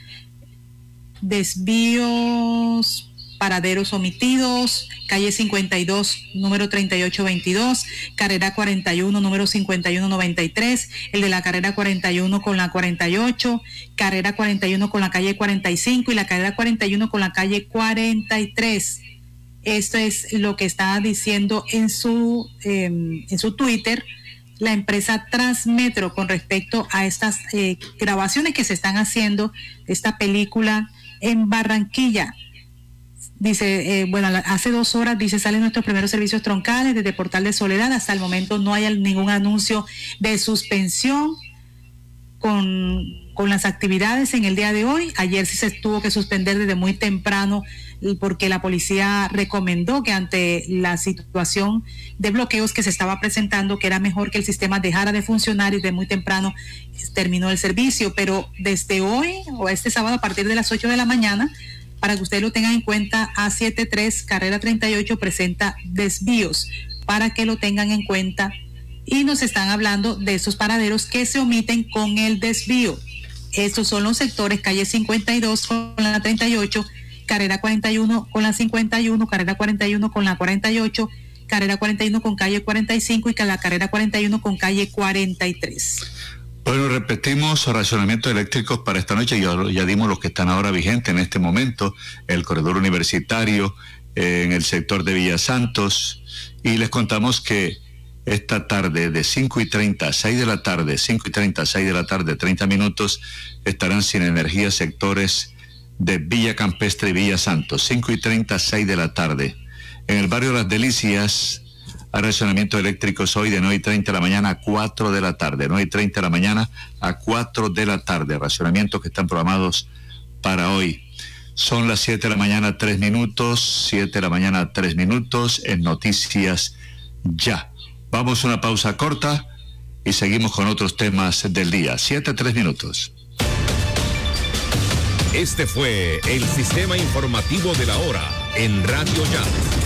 desvíos, paraderos omitidos, calle 52, número 3822, carrera 41, número 5193, el de la carrera 41 con la 48, carrera 41 con la calle 45 y la carrera 41 con la calle 43. Esto es lo que está diciendo en su, eh, en su Twitter la empresa Transmetro con respecto a estas eh, grabaciones que se están haciendo esta película en Barranquilla. Dice, eh, bueno, hace dos horas, dice, salen nuestros primeros servicios troncales desde Portal de Soledad. Hasta el momento no hay ningún anuncio de suspensión con, con las actividades en el día de hoy. Ayer sí se tuvo que suspender desde muy temprano y porque la policía recomendó que ante la situación de bloqueos que se estaba presentando, que era mejor que el sistema dejara de funcionar y de muy temprano eh, terminó el servicio. Pero desde hoy o este sábado a partir de las 8 de la mañana, para que ustedes lo tengan en cuenta, A73, carrera 38, presenta desvíos para que lo tengan en cuenta. Y nos están hablando de esos paraderos que se omiten con el desvío. Estos son los sectores calle 52 con la 38, carrera 41 con la 51, carrera 41 con la 48, carrera 41 con calle 45 y la carrera 41 con calle 43. Bueno, repetimos racionamientos eléctricos para esta noche. Ya, ya dimos los que están ahora vigentes en este momento. El corredor universitario eh, en el sector de Villa Santos. Y les contamos que esta tarde de 5 y 30 a 6 de la tarde, 5 y 30 a 6 de la tarde, 30 minutos, estarán sin energía sectores de Villa Campestre y Villa Santos. 5 y 30 a 6 de la tarde. En el barrio Las Delicias, hay racionamientos eléctricos hoy de 9 y 30 de la mañana a 4 de la tarde. 9 y 30 de la mañana a 4 de la tarde. Racionamientos que están programados para hoy. Son las 7 de la mañana, 3 minutos. 7 de la mañana, 3 minutos en Noticias Ya. Vamos a una pausa corta y seguimos con otros temas del día. 7, 3 minutos. Este fue el sistema informativo de la hora en Radio Ya.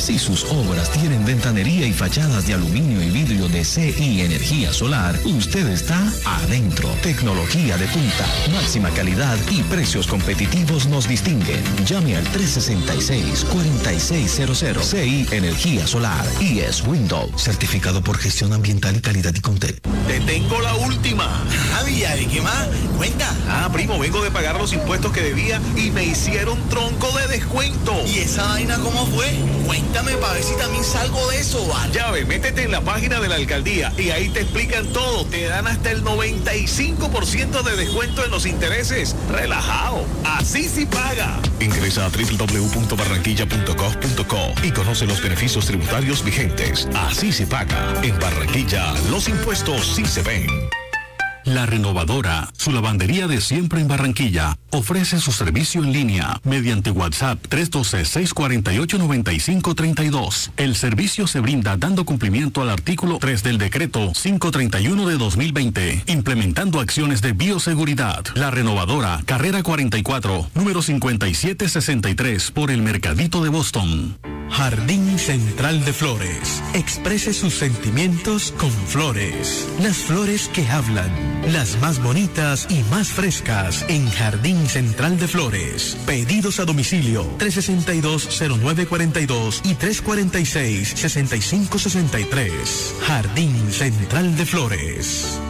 Si sus obras tienen ventanería y fachadas de aluminio y vidrio de CI Energía Solar, usted está adentro. Tecnología de punta, máxima calidad y precios competitivos nos distinguen. Llame al 366-4600 CI Energía Solar y es Windows, certificado por gestión ambiental y calidad y Contel. Te tengo la última. Ah, Villa, ¿y qué más? Cuenta. Ah, primo, vengo de pagar los impuestos que debía y me hicieron tronco de descuento. ¿Y esa vaina cómo fue? Cuéntame para ver si también salgo de eso, ¿vale? Ya ve, métete en la página de la alcaldía y ahí te explican todo. Te dan hasta el 95% de descuento en los intereses. Relajado. Así sí paga. Ingresa a www.barranquilla.gov.co y conoce los beneficios tributarios vigentes. Así se paga. En Barranquilla, los impuestos sí se ven. La Renovadora, su lavandería de siempre en Barranquilla, ofrece su servicio en línea mediante WhatsApp 312-648-9532. El servicio se brinda dando cumplimiento al artículo 3 del decreto 531 de 2020, implementando acciones de bioseguridad. La Renovadora, carrera 44, número 5763 por el Mercadito de Boston. Jardín Central de Flores. Exprese sus sentimientos con flores. Las flores que hablan. Las más bonitas y más frescas en Jardín Central de Flores. Pedidos a domicilio 362-0942 y 346-6563. Jardín Central de Flores.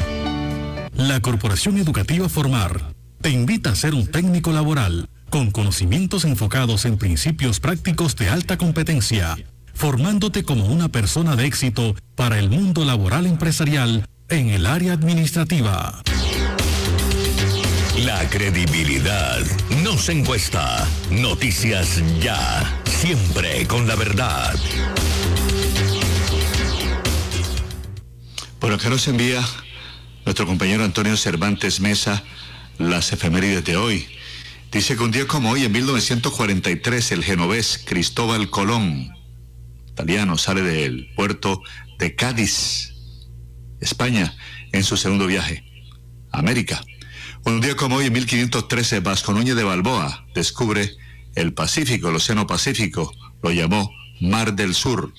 La Corporación Educativa Formar te invita a ser un técnico laboral con conocimientos enfocados en principios prácticos de alta competencia, formándote como una persona de éxito para el mundo laboral empresarial en el área administrativa. La credibilidad no se encuesta. Noticias ya. Siempre con la verdad. Por acá nos envía nuestro compañero Antonio Cervantes Mesa las efemérides de hoy. Dice que un día como hoy, en 1943, el genovés Cristóbal Colón, italiano, sale del puerto de Cádiz, España, en su segundo viaje América. Un día como hoy, en 1513, Vasco Núñez de Balboa descubre el Pacífico, el Océano Pacífico, lo llamó Mar del Sur.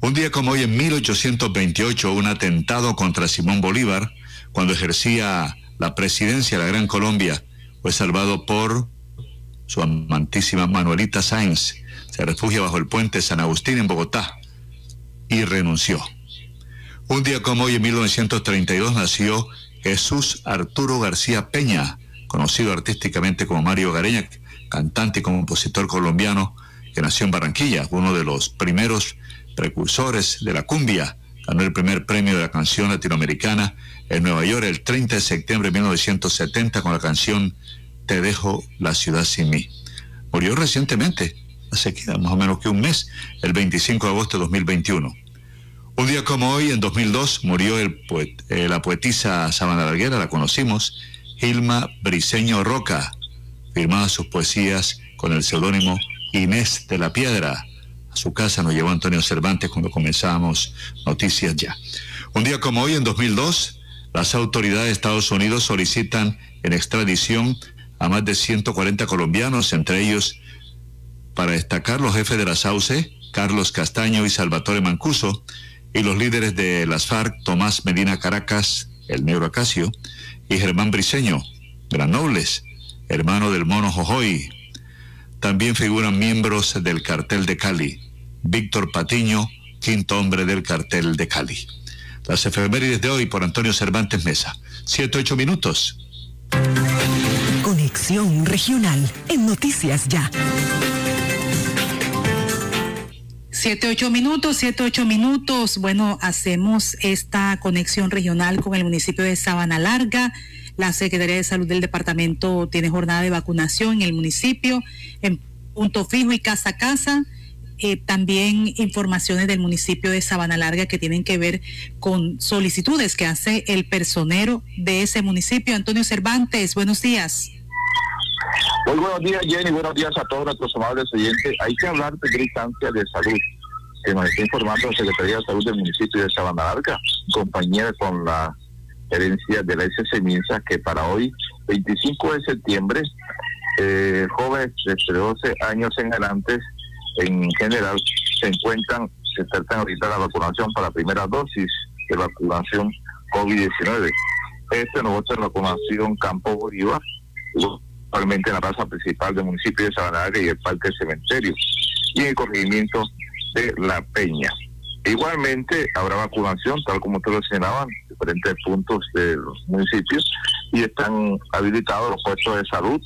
Un día como hoy, en 1828, un atentado contra Simón Bolívar, cuando ejercía la presidencia de la Gran Colombia, fue salvado por su amantísima Manuelita Sáenz. Se refugia bajo el puente San Agustín en Bogotá y renunció. Un día como hoy, en 1932, nació Jesús Arturo García Peña, conocido artísticamente como Mario Gareña, cantante y compositor colombiano que nació en Barranquilla, uno de los primeros precursores de la cumbia. Ganó el primer premio de la canción latinoamericana en Nueva York el 30 de septiembre de 1970 con la canción Te dejo la ciudad sin mí. Murió recientemente, hace más o menos que un mes, el 25 de agosto de 2021. Un día como hoy, en 2002, murió el eh, la poetisa Sabana Larguera, la conocimos, Gilma Briseño Roca, firmaba sus poesías con el seudónimo Inés de la Piedra. A su casa nos llevó Antonio Cervantes cuando comenzábamos Noticias Ya. Un día como hoy, en 2002, las autoridades de Estados Unidos solicitan en extradición a más de 140 colombianos, entre ellos, para destacar los jefes de la SAUCE, Carlos Castaño y Salvatore Mancuso, y los líderes de las FARC, Tomás Medina Caracas, el negro Acacio, y Germán Briceño, Gran Nobles, hermano del mono Jojoy. También figuran miembros del cartel de Cali, Víctor Patiño, quinto hombre del cartel de Cali. Las efemérides de hoy por Antonio Cervantes Mesa. Siete, ocho minutos. Conexión Regional en Noticias Ya. Siete, ocho minutos, siete, ocho minutos. Bueno, hacemos esta conexión regional con el municipio de Sabana Larga. La Secretaría de Salud del departamento tiene jornada de vacunación en el municipio, en punto fijo y casa a casa. Eh, también informaciones del municipio de Sabana Larga que tienen que ver con solicitudes que hace el personero de ese municipio. Antonio Cervantes, buenos días. Muy buenos días, Jenny. Buenos días a todos nuestros amables oyentes. Hay que hablar de instancia de salud que nos está informando la Secretaría de Salud del municipio de Sabana Larga, compañía con la gerencia de la SS Minsa, que para hoy, 25 de septiembre, eh, jóvenes de 12 años en adelante, en general, se encuentran, se tratan ahorita la vacunación para primera dosis de vacunación COVID-19. Este nuevo es la vacunación Campo Bolívar, actualmente en la raza principal del municipio de Sabana y el Parque Cementerio, y en el corregimiento de La Peña. Igualmente habrá vacunación, tal como ustedes lo señalaban, en diferentes puntos de los municipios, y están habilitados los puestos de salud,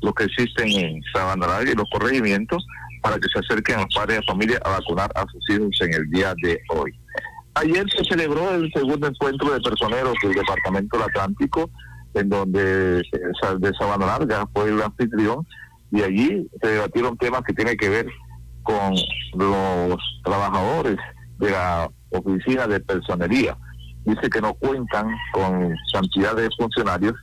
los que existen en Sabana y los corregimientos, para que se acerquen los padres de familia a vacunar a sus hijos en el día de hoy. Ayer se celebró el segundo encuentro de personeros del Departamento del Atlántico, en donde eh, de Sabana Larga fue el anfitrión, y allí se debatieron temas que tienen que ver con los trabajadores de la oficina de personería. Dice que no cuentan con cantidad de funcionarios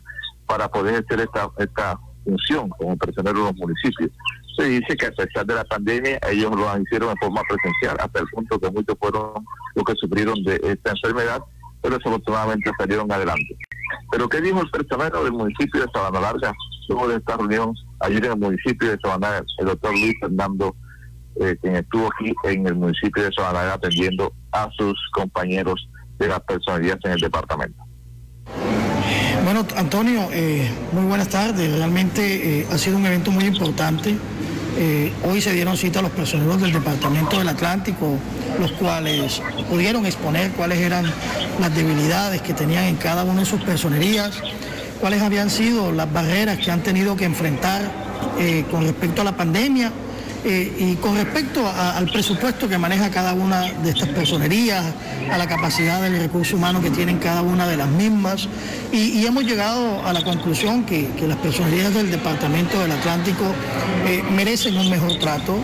para poder hacer esta, esta función como personeros de los municipios. Se dice que a pesar de la pandemia, ellos lo hicieron de forma presencial, hasta el punto que muchos fueron los que sufrieron de esta enfermedad, pero desafortunadamente salieron adelante. Pero ¿qué dijo el personero del municipio de Sabana Larga luego de esta reunión ayer en el municipio de Sabana, el doctor Luis Fernando eh, quien estuvo aquí en el municipio de Sabana atendiendo a sus compañeros de las personalidades en el departamento. Bueno, Antonio, eh, muy buenas tardes. Realmente eh, ha sido un evento muy importante. Hoy se dieron cita a los personeros del Departamento del Atlántico, los cuales pudieron exponer cuáles eran las debilidades que tenían en cada una de sus personerías, cuáles habían sido las barreras que han tenido que enfrentar con respecto a la pandemia eh, y con respecto al presupuesto que maneja cada una de estas personerías, a la capacidad del recurso humano que tienen cada una de las mismas, y, hemos llegado a la conclusión que, las personerías del Departamento del Atlántico eh, merecen un mejor trato,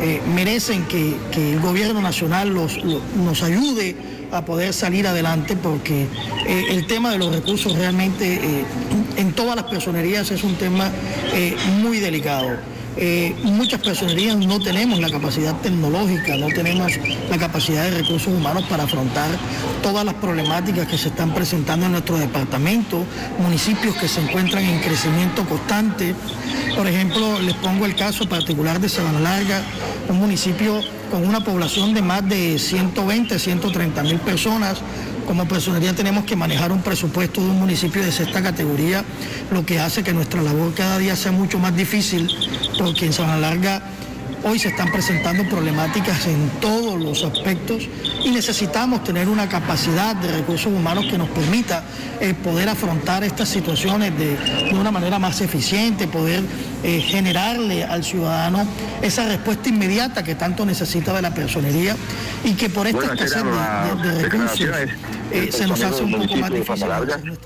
eh, merecen que, el gobierno nacional nos ayude a poder salir adelante porque el tema de los recursos realmente en todas las personerías es un tema muy delicado. Eh, muchas personerías no tenemos la capacidad tecnológica, no tenemos la capacidad de recursos humanos para afrontar todas las problemáticas que se están presentando en nuestro departamento, municipios que se encuentran en crecimiento constante. Por ejemplo, les pongo el caso particular de Sabana Larga, un municipio con una población de más de 120, 130 mil personas, como personería tenemos que manejar un presupuesto de un municipio de sexta categoría, lo que hace que nuestra labor cada día sea mucho más difícil, porque en Sabana Larga hoy se están presentando problemáticas en todos los aspectos y necesitamos tener una capacidad de recursos humanos que nos permita eh, poder afrontar estas situaciones de, una manera más eficiente, poder eh, generarle al ciudadano esa respuesta inmediata que tanto necesita de la personería y que por esta escasez de, recursos eh, se nos hace un poco más difícil.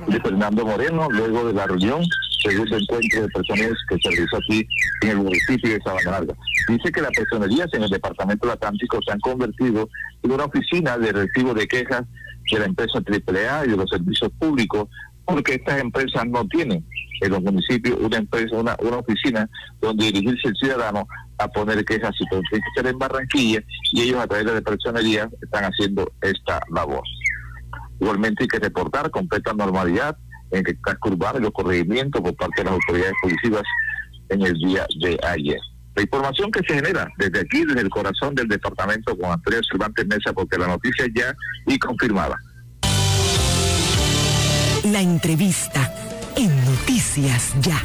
De Fernando Moreno, luego de la reunión, segundo encuentro de personas que se realizó aquí en el municipio de Sabana Larga. Dice que las personerías en el departamento del Atlántico se han convertido en una oficina de recibo de quejas de la empresa AAA y de los servicios públicos, porque estas empresas no tienen en los municipios una empresa, una, una oficina donde dirigirse el ciudadano a poner quejas si tiene que ser en Barranquilla y ellos a través de la personería están haciendo esta labor. Igualmente hay que reportar completa normalidad en el casco urbano y los corregimientos por parte de las autoridades policivas en el día de ayer. La información que se genera desde aquí, desde el corazón del departamento con Antonio Cervantes Mesa, porque la noticia ya y confirmada. La entrevista en Noticias Ya.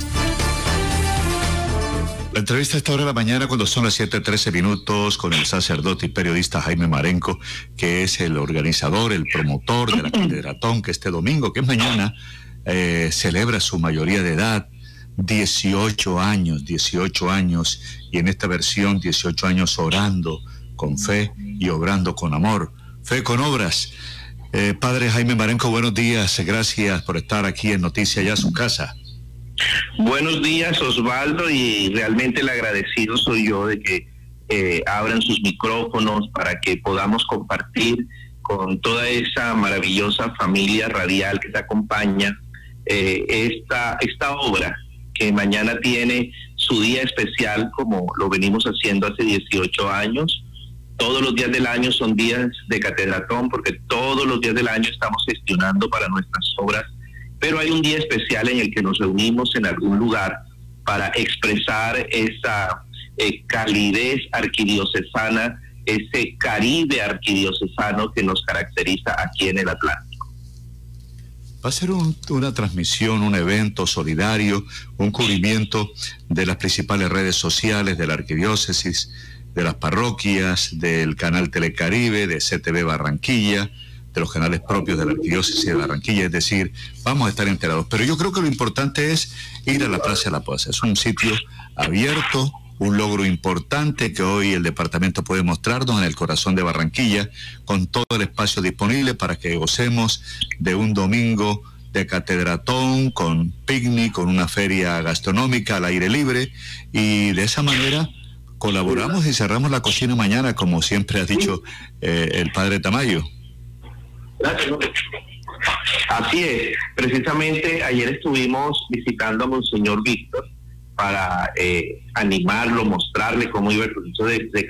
La entrevista a esta hora de la mañana cuando son las 7.13 minutos con el sacerdote y periodista Jaime Marenco, que es el organizador, el promotor de la Catedratón, que este domingo, que es mañana, eh, celebra su mayoría de edad, 18 años, 18 años, y en esta versión 18 años orando con fe y obrando con amor, fe con obras. Eh, padre Jaime Marenco, buenos días, gracias por estar aquí en Noticia Ya su casa. Buenos días Osvaldo y realmente el agradecido soy yo de que eh, abran sus micrófonos para que podamos compartir con toda esa maravillosa familia radial que te acompaña eh, esta, esta obra que mañana tiene su día especial como lo venimos haciendo hace 18 años. Todos los días del año son días de catedratón porque todos los días del año estamos gestionando para nuestras obras, pero hay un día especial en el que nos reunimos en algún lugar para expresar esa eh, calidez arquidiocesana, ese Caribe arquidiocesano que nos caracteriza aquí en el Atlántico. Va a ser un- una transmisión, un evento solidario, un cubrimiento de las principales redes sociales de la arquidiócesis, de las parroquias, del canal Telecaribe, de CTV Barranquilla, de los canales propios de la arquidiócesis de Barranquilla, es decir, vamos a estar enterados. Pero yo creo que lo importante es ir a la Plaza de la Paz. Es un sitio abierto, un logro importante que hoy el departamento puede mostrarnos en el corazón de Barranquilla, con todo el espacio disponible para que gocemos de un domingo de catedratón, con picnic, con una feria gastronómica al aire libre y de esa manera colaboramos y cerramos la cocina mañana, como siempre ha dicho eh, el padre Tamayo. Así es, precisamente ayer estuvimos visitando a Monseñor Víctor para eh, animarlo, mostrarle cómo iba el proceso de, de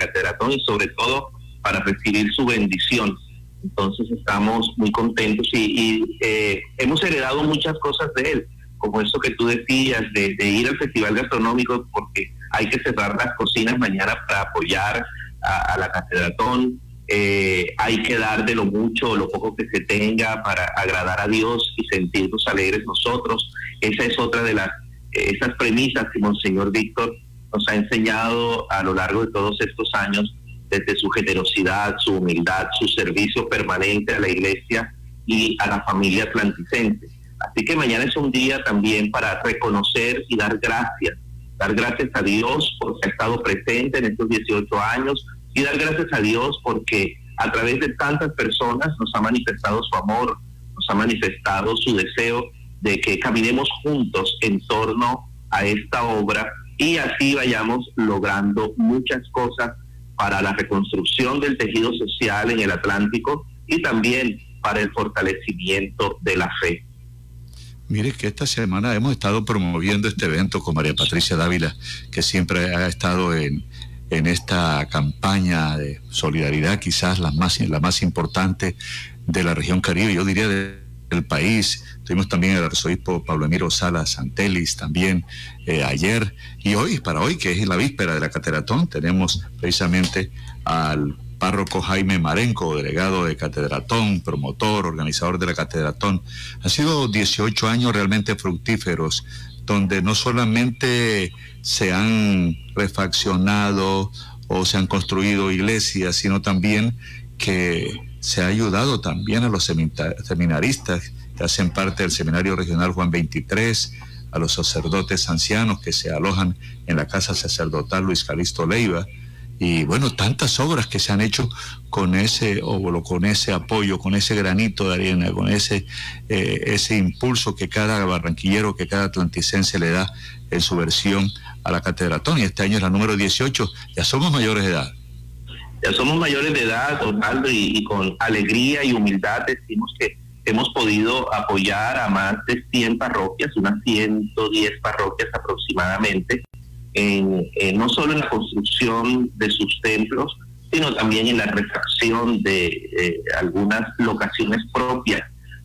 y sobre todo para recibir su bendición. Entonces estamos muy contentos y, eh, hemos heredado muchas cosas de él, como eso que tú decías, de, ir al festival gastronómico porque hay que cerrar las cocinas mañana para apoyar a, la catedratón, eh, hay que dar de lo mucho o lo poco que se tenga para agradar a Dios y sentirnos alegres nosotros. Esa es otra de las esas premisas que Monseñor Víctor nos ha enseñado a lo largo de todos estos años, desde su generosidad, su humildad, su servicio permanente a la iglesia y a la familia atlanticense. Así que mañana es un día también para reconocer y dar gracias, dar gracias a Dios porque ha estado presente en estos 18 años y dar gracias a Dios porque a través de tantas personas nos ha manifestado su amor, nos ha manifestado su deseo de que caminemos juntos en torno a esta obra y así vayamos logrando muchas cosas para la reconstrucción del tejido social en el Atlántico y también para el fortalecimiento de la fe. Mire que esta semana hemos estado promoviendo este evento con María Patricia Dávila, que siempre ha estado en, en esta campaña de solidaridad, quizás la más, la más importante de la región Caribe, yo diría de- del país. Tuvimos también el arzobispo Pablo Emiro Salas Santelis también eh, ayer y hoy, para hoy, que es la víspera de la Catedratón, tenemos precisamente al párroco Jaime Marenco, delegado de Catedratón, promotor, organizador de la Catedratón. Han sido 18 años realmente fructíferos, donde no solamente se han refaccionado o se han construido iglesias, sino también que se ha ayudado también a los seminaristas que hacen parte del Seminario Regional Juan 23, a los sacerdotes ancianos que se alojan en la Casa Sacerdotal Luis Calisto Leiva, y bueno, tantas obras que se han hecho con ese óvulo, con ese apoyo, con ese granito de arena, con ese, eh, ese impulso que cada barranquillero, que cada atlanticense le da en su versión a la catedratón. Y este año es la número 18, ya somos mayores de edad. Ya somos mayores de edad, Osvaldo, y, con alegría y humildad decimos que hemos podido apoyar a más de 100 parroquias, unas 110 parroquias aproximadamente, en, en no solo en la construcción de sus templos, sino también en la refacción de eh, algunas locaciones propias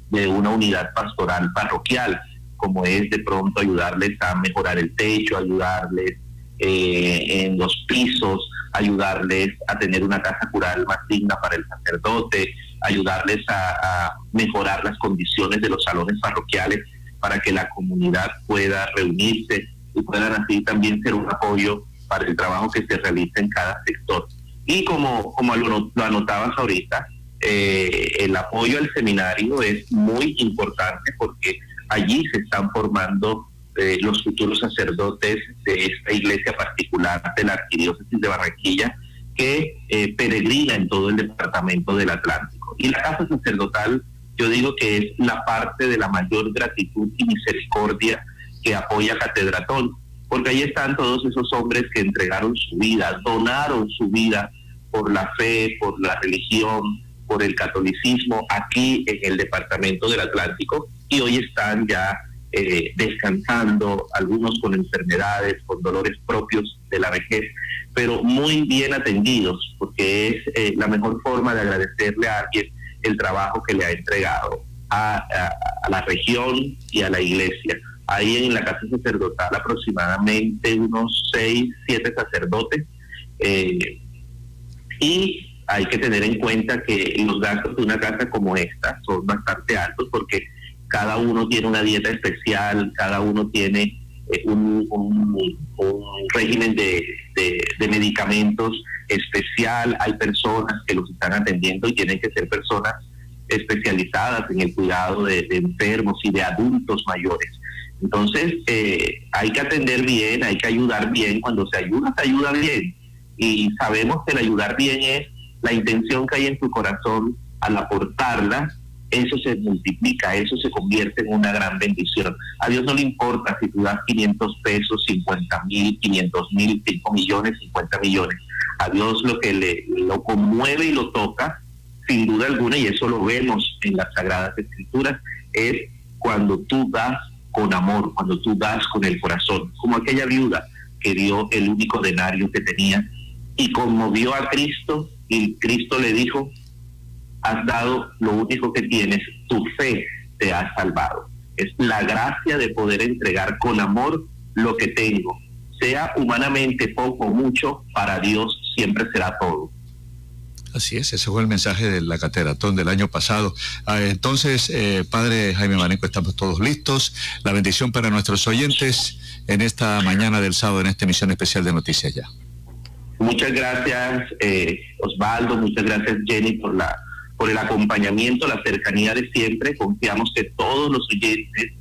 de una unidad pastoral parroquial, como es de pronto ayudarles a mejorar el techo, ayudarles eh, en los pisos, ayudarles a tener una casa cural más digna para el sacerdote, ayudarles a, a mejorar las condiciones de los salones parroquiales para que la comunidad pueda reunirse y puedan así también ser un apoyo para el trabajo que se realiza en cada sector. Y como, como lo, lo anotabas ahorita, eh, el apoyo al seminario es muy importante porque allí se están formando eh, los futuros sacerdotes de esta iglesia particular de la Arquidiócesis de Barranquilla que eh, peregrina en todo el departamento del Atlántico. Y la casa sacerdotal, yo digo que es la parte de la mayor gratitud y misericordia que apoya Catedratón, porque ahí están todos esos hombres que entregaron su vida, donaron su vida por la fe, por la religión, por el catolicismo aquí en el departamento del Atlántico y hoy están ya eh, descansando, algunos con enfermedades, con dolores propios de la vejez, pero muy bien atendidos, porque es eh, la mejor forma de agradecerle a alguien el trabajo que le ha entregado a, la región y a la iglesia. Ahí en la casa sacerdotal aproximadamente unos seis, siete sacerdotes. Eh, y hay que tener en cuenta que los gastos de una casa como esta son bastante altos porque cada uno tiene una dieta especial, cada uno tiene eh, un, régimen de, medicamentos especial, hay personas que los están atendiendo y tienen que ser personas especializadas en el cuidado de, enfermos y de adultos mayores. Entonces, eh, hay que atender bien, hay que ayudar bien. Cuando se ayuda, se ayuda bien. Y sabemos que el ayudar bien es la intención que hay en tu corazón al aportarla eso se multiplica, eso se convierte en una gran bendición. A Dios no le importa si tú das 500 pesos, 50 mil, 500 mil, 5 millones, 50 millones. A Dios lo que le lo conmueve y lo toca, sin duda alguna, y eso lo vemos en las Sagradas Escrituras, es cuando tú das con amor, cuando tú das con el corazón, como aquella viuda que dio el único denario que tenía y conmovió a Cristo y Cristo le dijo, has dado lo único que tienes, tu fe te ha salvado. Es la gracia de poder entregar con amor lo que tengo. Sea humanamente poco o mucho, para Dios siempre será todo. Así es, ese fue el mensaje de la catedratón del año pasado. Ah, entonces, eh, Padre Jaime Maneco, estamos todos listos. La bendición para nuestros oyentes en esta mañana del sábado, en esta emisión especial de Noticias Ya. Muchas gracias, eh, Osvaldo, muchas gracias, Jenny, por la por el acompañamiento, la cercanía de siempre. Confiamos que todos los oyentes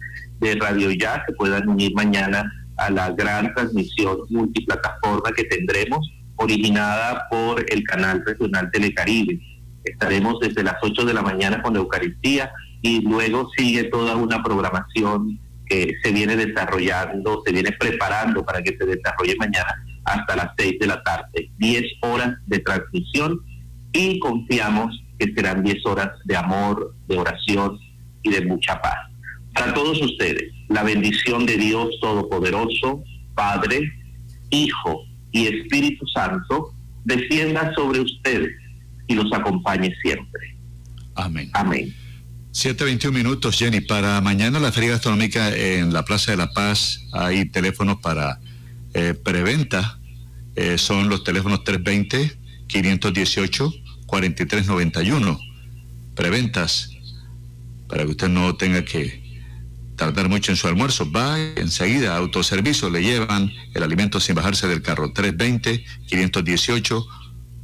de Radio Ya se puedan unir mañana a la gran transmisión multiplataforma que tendremos, originada por el canal regional Telecaribe. Estaremos desde las 8 de la mañana con la Eucaristía y luego sigue toda una programación que se viene desarrollando, se viene preparando para que se desarrolle mañana hasta las 6 de la tarde. 10 horas de transmisión y confiamos que serán 10 horas de amor, de oración y de mucha paz. Para todos ustedes, la bendición de Dios Todopoderoso, Padre, Hijo y Espíritu Santo, descienda sobre ustedes y los acompañe siempre. Amén. Amén. 7.21 minutos, Jenny. Para mañana la Feria Gastronómica en la Plaza de la Paz hay teléfonos para eh, preventa. Eh, son los teléfonos 320 518 4391. Preventas, para que usted no tenga que tardar mucho en su almuerzo. Va enseguida a autoservicio, le llevan el alimento sin bajarse del carro. 320, 518,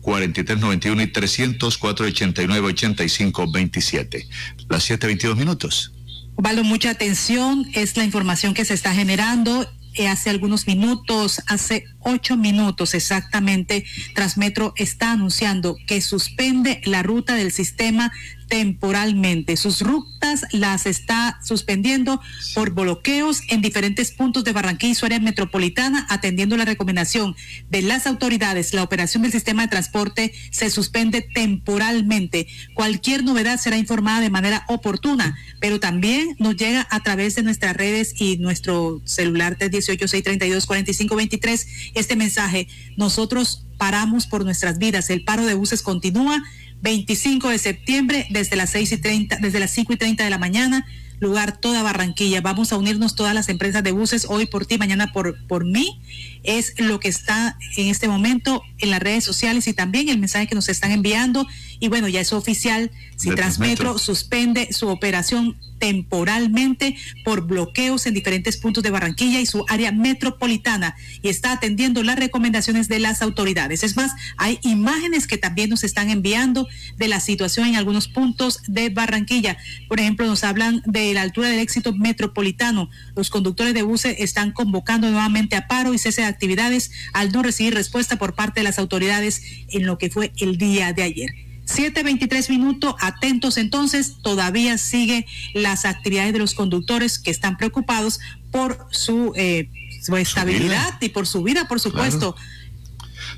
4391 y 300, 489, 85, 27. Las 7.22 minutos. Valo, mucha atención, es la información que se está generando eh, hace algunos minutos, hace ocho minutos exactamente, Transmetro está anunciando que suspende la ruta del sistema temporalmente. Sus rutas las está suspendiendo por bloqueos en diferentes puntos de Barranquilla y su área metropolitana, atendiendo la recomendación de las autoridades. La operación del sistema de transporte se suspende temporalmente. Cualquier novedad será informada de manera oportuna, pero también nos llega a través de nuestras redes y nuestro celular de 186324523 este mensaje. Nosotros paramos por nuestras vidas. El paro de buses continúa 25 de septiembre desde las 6 y 30, desde las 5 y 30 de la mañana, lugar toda Barranquilla. Vamos a unirnos todas las empresas de buses hoy por ti, mañana por, por mí. Es lo que está en este momento en las redes sociales y también el mensaje que nos están enviando. Y bueno, ya es oficial, si Transmetro suspende su operación temporalmente por bloqueos en diferentes puntos de Barranquilla y su área metropolitana y está atendiendo las recomendaciones de las autoridades. Es más, hay imágenes que también nos están enviando de la situación en algunos puntos de Barranquilla. Por ejemplo, nos hablan de la altura del éxito metropolitano. Los conductores de buses están convocando nuevamente a paro y cese de actividades al no recibir respuesta por parte de las autoridades en lo que fue el día de ayer. 7.23 minutos, atentos entonces, todavía sigue las actividades de los conductores que están preocupados por su, eh, su estabilidad y por su vida, por supuesto.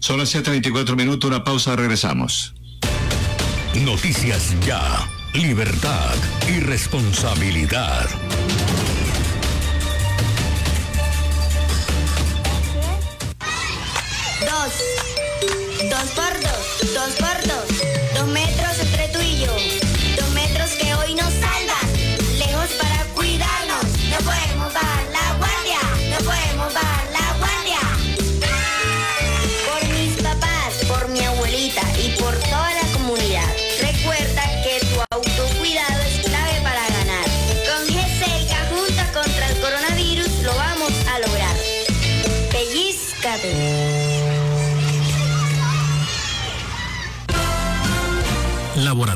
Son las 7:24 minutos, una pausa, regresamos. Noticias Ya, libertad y responsabilidad. Dos. Dos por dos.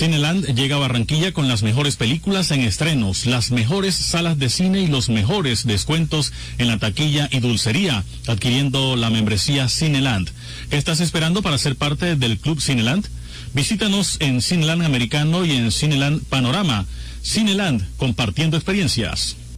Cineland llega a Barranquilla con las mejores películas en estrenos, las mejores salas de cine y los mejores descuentos en la taquilla y dulcería, adquiriendo la membresía Cineland. ¿Qué estás esperando para ser parte del Club Cineland? Visítanos en Cineland Americano y en Cineland Panorama. Cineland, compartiendo experiencias.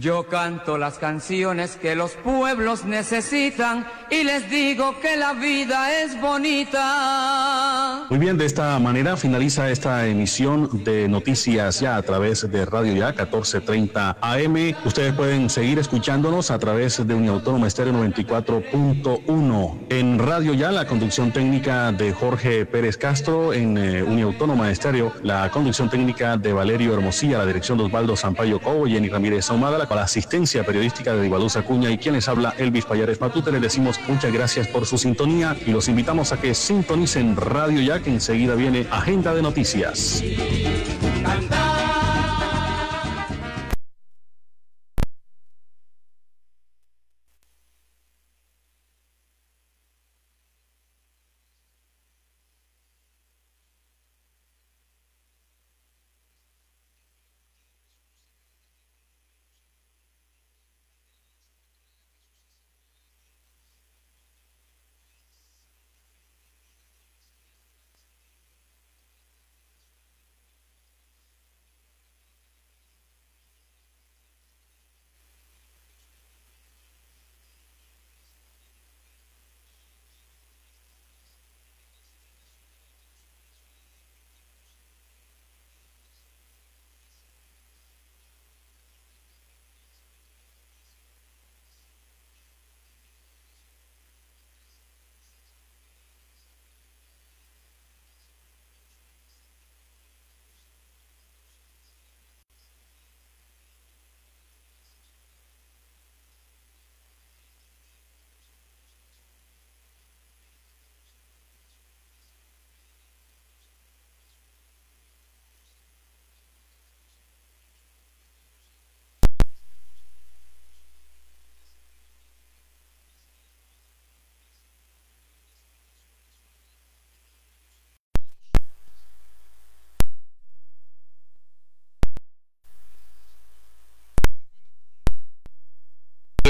Yo canto las canciones que los pueblos necesitan y les digo que la vida es bonita. Muy bien, de esta manera finaliza esta emisión de Noticias Ya a través de Radio Ya 1430 AM. Ustedes pueden seguir escuchándonos a través de Uniautónoma Estéreo 94.1. En Radio Ya, la conducción técnica de Jorge Pérez Castro. En eh, Uniautónoma Estéreo, la conducción técnica de Valerio Hermosilla, la dirección de Osvaldo Sampaio Cobo, Jenny Ramírez Ahumada, la asistencia periodística de Divaluza Cuña y quien les habla, Elvis Payares Matute. Les decimos muchas gracias por su sintonía y los invitamos a que sintonicen Radio Ya, que enseguida viene Agenda de Noticias.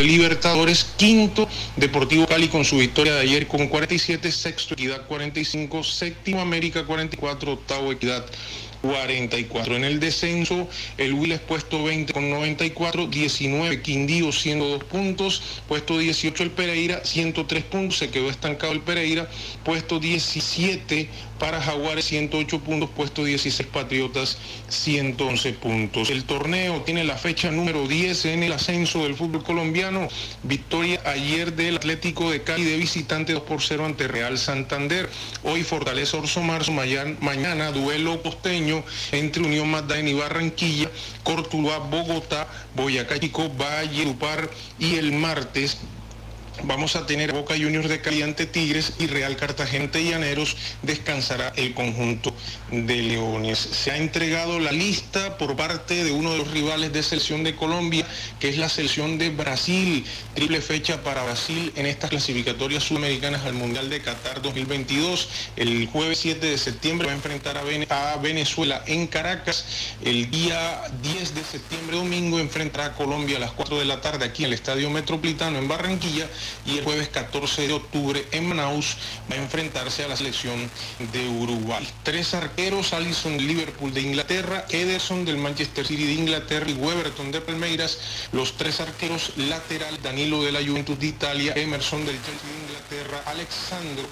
Libertadores, quinto Deportivo Cali con su victoria de ayer con 47, sexto Equidad 45, séptimo América 44, octavo Equidad 44. En el descenso, el Willes puesto 20 con 94, 19 Quindío 102 puntos, puesto 18 el Pereira 103 puntos, se quedó estancado el Pereira, puesto 17 para Jaguares 108 puntos, puesto 16 Patriotas 111 puntos. El torneo tiene la fecha número 10 en el ascenso del fútbol colombiano. Victoria ayer del Atlético de Cali de visitante 2 por 0 ante Real Santander. Hoy Fortaleza Orso Marzo, mañana, duelo costeño entre Unión Magdalena y Barranquilla, Cortuluá, Bogotá, Boyacá Chico, Valle, Upar y el martes Vamos a tener Boca Juniors de Cali ante Tigres y Real Cartagena y Llaneros descansará el conjunto de Leones. Se ha entregado la lista por parte de uno de los rivales de selección de Colombia, que es la selección de Brasil. Triple fecha para Brasil en estas clasificatorias sudamericanas al Mundial de Qatar 2022. El jueves 7 de septiembre va a enfrentar a, Venezuela en Caracas. El día 10 de septiembre, domingo, enfrentará a Colombia a las 4 de la tarde aquí en el Estadio Metropolitano en Barranquilla y el jueves 14 de octubre en Manaus va a enfrentarse a la selección de Uruguay. Tres arqueros, Allison Liverpool de Inglaterra, Ederson del Manchester City de Inglaterra y Weberton de Palmeiras, los tres arqueros lateral, Danilo de la Juventus de Italia, Emerson del Chelsea de Inglaterra, Alexandro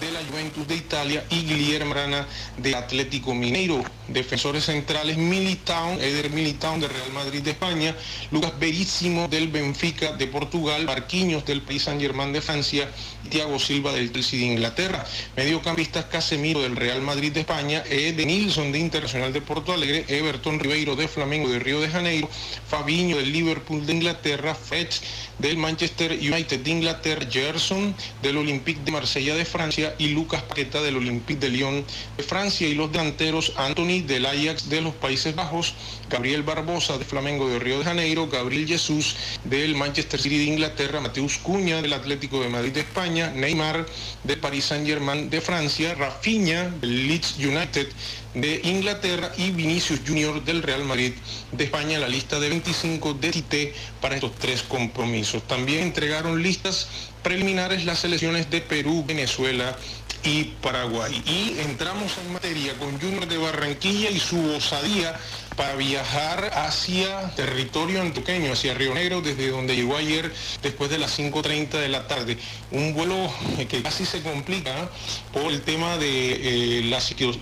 de la Juventus de Italia y Guillermo Rana de Atlético Mineiro. Defensores centrales Militao, Eder Militao de Real Madrid de España, Lucas Verísimo del Benfica de Portugal, Barquiños del País Saint Germain de Francia Thiago Silva del Chelsea de Inglaterra. Mediocampistas Casemiro del Real Madrid de España, Ed Nilsson de Internacional de Porto Alegre, Everton Ribeiro de Flamengo de Río de Janeiro, Fabiño del Liverpool de Inglaterra, Fetch del Manchester United de Inglaterra, Gerson del Olympique de Marsella de Francia y Lucas Paqueta del Olympique de Lyon de Francia y los delanteros Anthony del Ajax de los Países Bajos, Gabriel Barbosa de Flamengo de Río de Janeiro, Gabriel Jesús del Manchester City de Inglaterra, Mateus Cuña del Atlético de Madrid de España, Neymar de Paris Saint-Germain de Francia, Rafinha del Leeds United de Inglaterra y Vinicius Junior del Real Madrid de España, la lista de 25 de Tite para estos tres compromisos. También entregaron listas preliminares las selecciones de Perú, Venezuela y Paraguay. Y entramos en materia con Junior de Barranquilla y su osadía para viajar hacia territorio antioqueño, hacia Río Negro, desde donde llegó ayer después de las 5.30 de la tarde. Un vuelo que casi se complica por el tema de eh,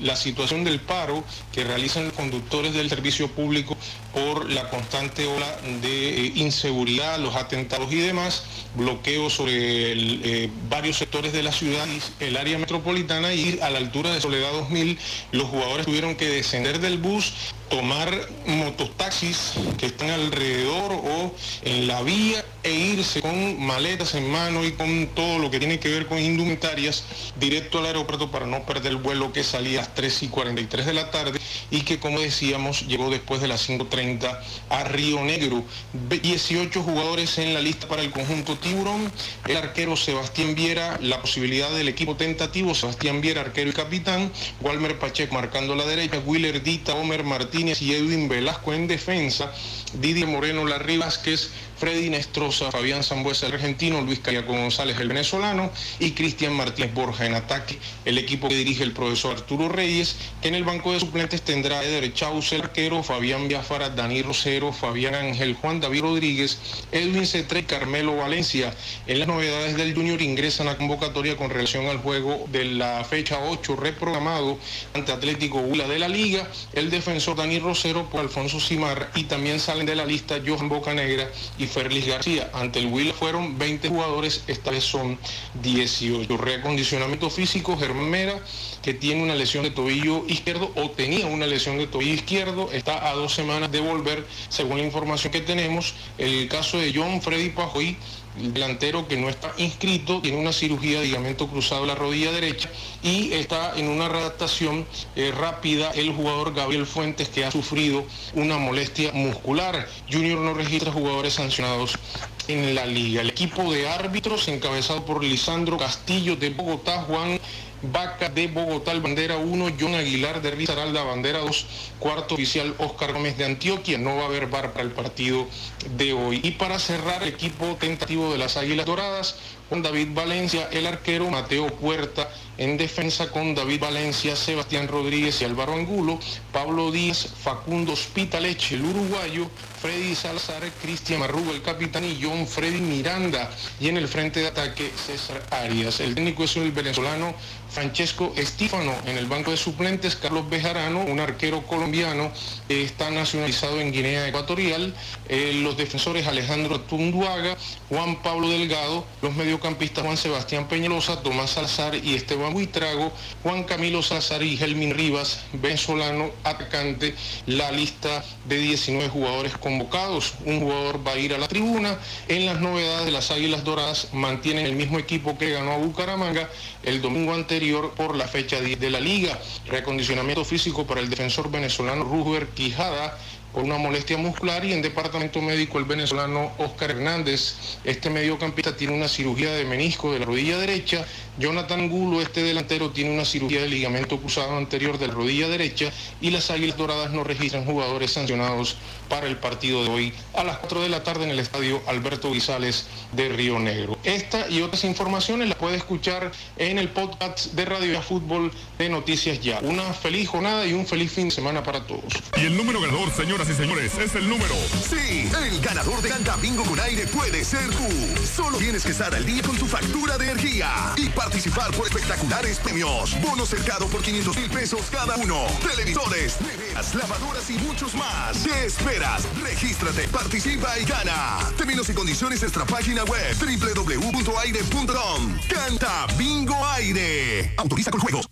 la situación del paro que realizan los conductores del servicio público por la constante ola de eh, inseguridad, los atentados y demás, bloqueos sobre eh, varios sectores de la ciudad el área metropolitana y a la altura de Soledad 2000 los jugadores tuvieron que descender del bus tomar mototaxis que están alrededor o en la vía e irse con maletas en mano y con todo lo que tiene que ver con indumentarias directo al aeropuerto para no perder el vuelo que salía a las 3 y 43 de la tarde y que como decíamos llegó después de las 5.30 a Río Negro. 18 jugadores en la lista para el conjunto Tiburón, el arquero Sebastián Viera, la posibilidad del equipo tentativo, Sebastián Viera, arquero y capitán, Walmer Pacheco marcando la derecha, Willer Dita, Homer Martínez y Edwin Velasco en defensa, Didier Moreno, Larry Vázquez, Freddy Nestroza, Fabián Zambuesa, el argentino, Luis Cariaco González, el venezolano, y Cristian Martínez Borja en ataque, el equipo que dirige el profesor Arturo Reyes, que en el banco de suplentes tendrá Eder Chaus, el arquero, Fabián Biafara, Dani Rosero, Fabián Ángel, Juan David Rodríguez, Edwin Cetre Carmelo Valencia. En las novedades del Junior ingresan a convocatoria con relación al juego de la fecha 8 reprogramado ante Atlético Hula de la Liga, el defensor Dani Rosero por Alfonso Simar y también salen de la lista Johan Bocanegra y Ferlis García. Ante el Will fueron 20 jugadores, esta vez son 18. Reacondicionamiento físico, Germán Mera, que tiene una lesión de tobillo izquierdo o tenía una lesión de tobillo izquierdo, está a dos semanas de volver, según la información que tenemos. El caso de John Freddy Pajoy, el delantero que no está inscrito, tiene una cirugía de ligamento cruzado de la rodilla derecha y está en una readaptación eh, rápida el jugador Gabriel Fuentes que ha sufrido una molestia muscular. Junior no registra jugadores sancionados en la liga. El equipo de árbitros encabezado por Lisandro Castillo de Bogotá, Juan Vaca de Bogotá, bandera 1, John Aguilar de Risaralda, bandera 2, cuarto oficial Oscar Gómez de Antioquia. No va a haber bar para el partido de hoy. Y para cerrar, el equipo tentativo de las Águilas Doradas, con David Valencia, el arquero Mateo Puerta, en defensa con David Valencia, Sebastián Rodríguez y Álvaro Angulo, Pablo Díaz, Facundo Spitaleche, el uruguayo, Freddy Salazar, Cristian Marrugo, el capitán y John Freddy Miranda. Y en el frente de ataque, César Arias. El técnico es el venezolano Francesco Estífano. En el banco de suplentes, Carlos Bejarano, un arquero colombiano, está nacionalizado en Guinea Ecuatorial. Eh, los defensores Alejandro Tunduaga, Juan Pablo Delgado, los mediocampistas Juan Sebastián Peñalosa, Tomás Salazar y Esteban Buitrago, Juan Camilo Salazar y Helmin Rivas, venezolano, atacante, la lista de 19 jugadores convocados. Un jugador va a ir a la tribuna. En las novedades de las Águilas Doradas mantienen el mismo equipo que ganó a Bucaramanga el domingo anterior por la fecha 10 de la liga. Reacondicionamiento físico para el defensor venezolano Ruber Quijada con una molestia muscular y en departamento médico el venezolano Oscar Hernández. Este mediocampista tiene una cirugía de menisco de la rodilla derecha. Jonathan Gulo, este delantero, tiene una cirugía de ligamento cruzado anterior de la rodilla derecha y las Águilas Doradas no registran jugadores sancionados para el partido de hoy a las 4 de la tarde en el estadio Alberto Guisales de Río Negro. Esta y otras informaciones las puede escuchar en el podcast de Radio Ya Fútbol de Noticias Ya. Una feliz jornada y un feliz fin de semana para todos. Y el número ganador, señoras y señores, es el número. Sí, el ganador de Canta Bingo con aire puede ser tú. Solo tienes que estar al día con tu factura de energía y participar por espectaculares premios. Bono cercado por 500 mil pesos cada uno. Televisores, neveras, lavadoras y muchos más. ¿Qué Regístrate, participa y gana. Términos y condiciones nuestra página web www.aire.com. Canta Bingo Aire. Autoriza con juegos.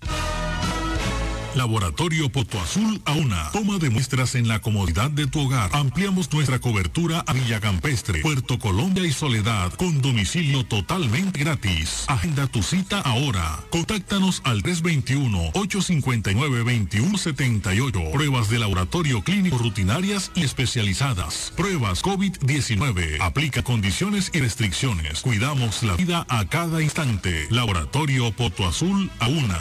Laboratorio Poto Azul Auna. Toma de muestras en la comodidad de tu hogar. Ampliamos nuestra cobertura a Villa Campestre, Puerto Colombia y Soledad con domicilio totalmente gratis. Agenda tu cita ahora. Contáctanos al 321-859-2178. Pruebas de laboratorio clínico rutinarias y especializadas. Pruebas COVID-19. Aplica condiciones y restricciones. Cuidamos la vida a cada instante. Laboratorio Poto Azul Auna.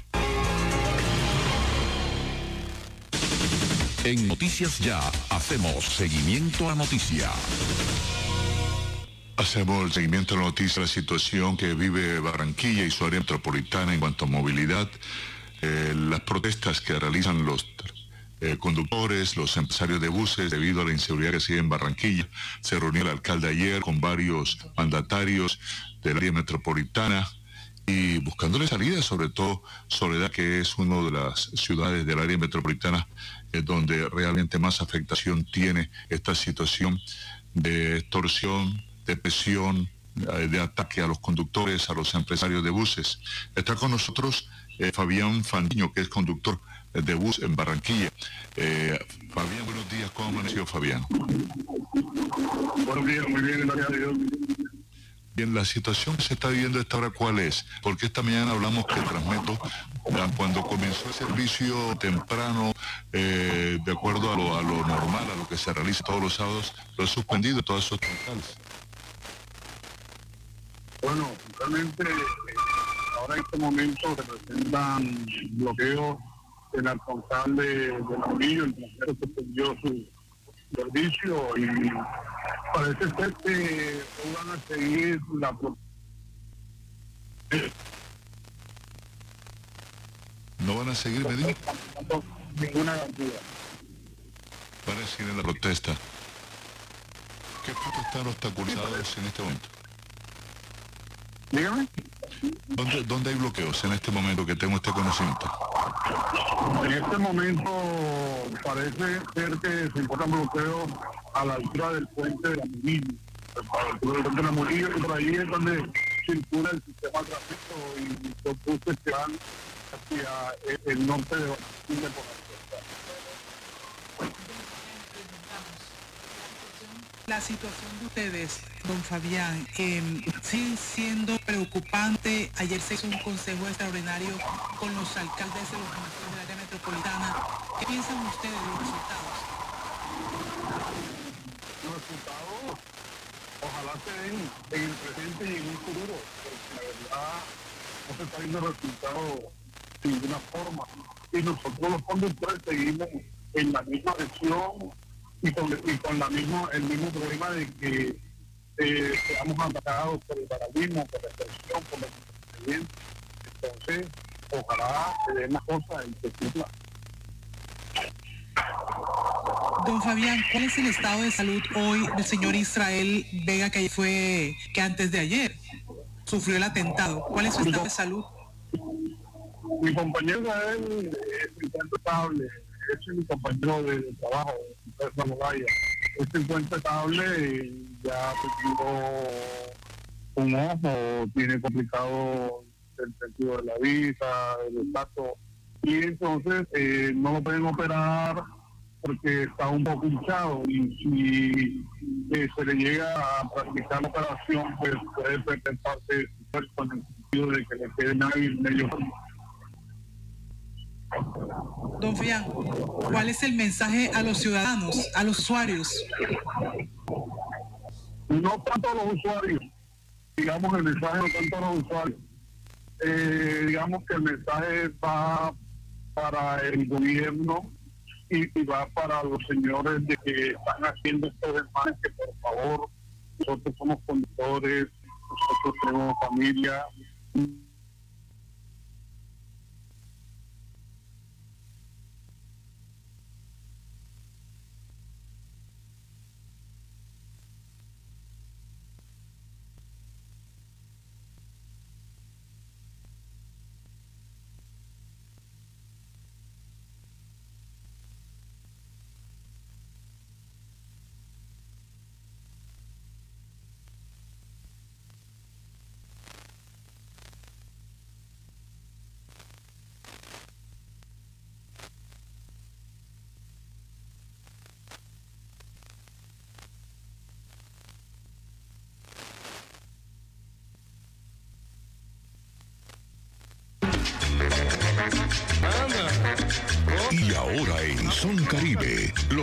En Noticias Ya hacemos seguimiento a noticia. Hacemos el seguimiento a la noticia, la situación que vive Barranquilla y su área metropolitana en cuanto a movilidad, eh, las protestas que realizan los eh, conductores, los empresarios de buses debido a la inseguridad que sigue en Barranquilla. Se reunió el alcalde ayer con varios mandatarios del área metropolitana y buscándole salida, sobre todo Soledad, que es una de las ciudades del área metropolitana donde realmente más afectación tiene esta situación de extorsión, de presión, eh, de ataque a los conductores, a los empresarios de buses. Está con nosotros eh, Fabián Fandiño, que es conductor de bus en Barranquilla. Eh, Fabián, buenos días. ¿Cómo amaneció Fabián? Buenos días, muy bien, gracias a Dios. Bien, la situación que se está viviendo esta hora, ¿cuál es? Porque esta mañana hablamos que Transmeto, cuando comenzó el servicio temprano, eh, de acuerdo a lo, a lo, normal, a lo que se realiza todos los sábados, lo ha suspendido todos esos totales. Bueno, realmente ahora en este momento se presentan bloqueos en el portal de, de Murillo, el tercero suspendió su servicio y parece ser que van a seguir la ¿No van a seguir medidas? Ninguna garantía. Van a seguir en la protesta. ¿Qué puntos están obstaculizados en este momento? Dígame. ¿Dónde, ¿Dónde hay bloqueos en este momento que tengo este conocimiento? En este momento parece ser que se encuentran bloqueos a la altura del puente de la Murillo. A la de la Murillo, y por ahí es donde circula el sistema de tráfico y los buses que van hacia el, norte de Barranquilla La situación de ustedes, don Fabián, eh, sigue siendo preocupante. Ayer se hizo un consejo extraordinario con los alcaldes de los municipios del área metropolitana. ¿Qué piensan ustedes de los resultados? Los resultados, ojalá se den en el presente y en un futuro, porque la verdad no se está viendo resultados de ninguna forma. Y nosotros los conductores seguimos en la misma dirección y con, y con la misma, el mismo problema de que eh, seamos atacados por el paradigma, por la expresión, por la expediente. Entonces, ojalá se den las cosas se cumpla. Don Fabián, ¿cuál es el estado de salud hoy del señor Israel Vega que fue que antes de ayer sufrió el atentado? ¿Cuál es su estado de salud? Mi compañero Israel es encuentra es mi compañero de, de trabajo, de Moraya. Él se encuentra estable y ya perdió un ojo, tiene complicado el sentido de la vista, el estatus, y entonces eh, no lo pueden operar porque está un poco hinchado y si eh, se le llega a practicar la operación, pues puede perder parte su cuerpo en el sentido de que le quede medio, medio Don Fabián, ¿cuál es el mensaje a los ciudadanos, a los usuarios? No tanto a los usuarios, digamos el mensaje no tanto a los usuarios. Eh, digamos que el mensaje va para el gobierno y, va para los señores de que están haciendo estos desmanes que por favor, nosotros somos conductores, nosotros tenemos familia.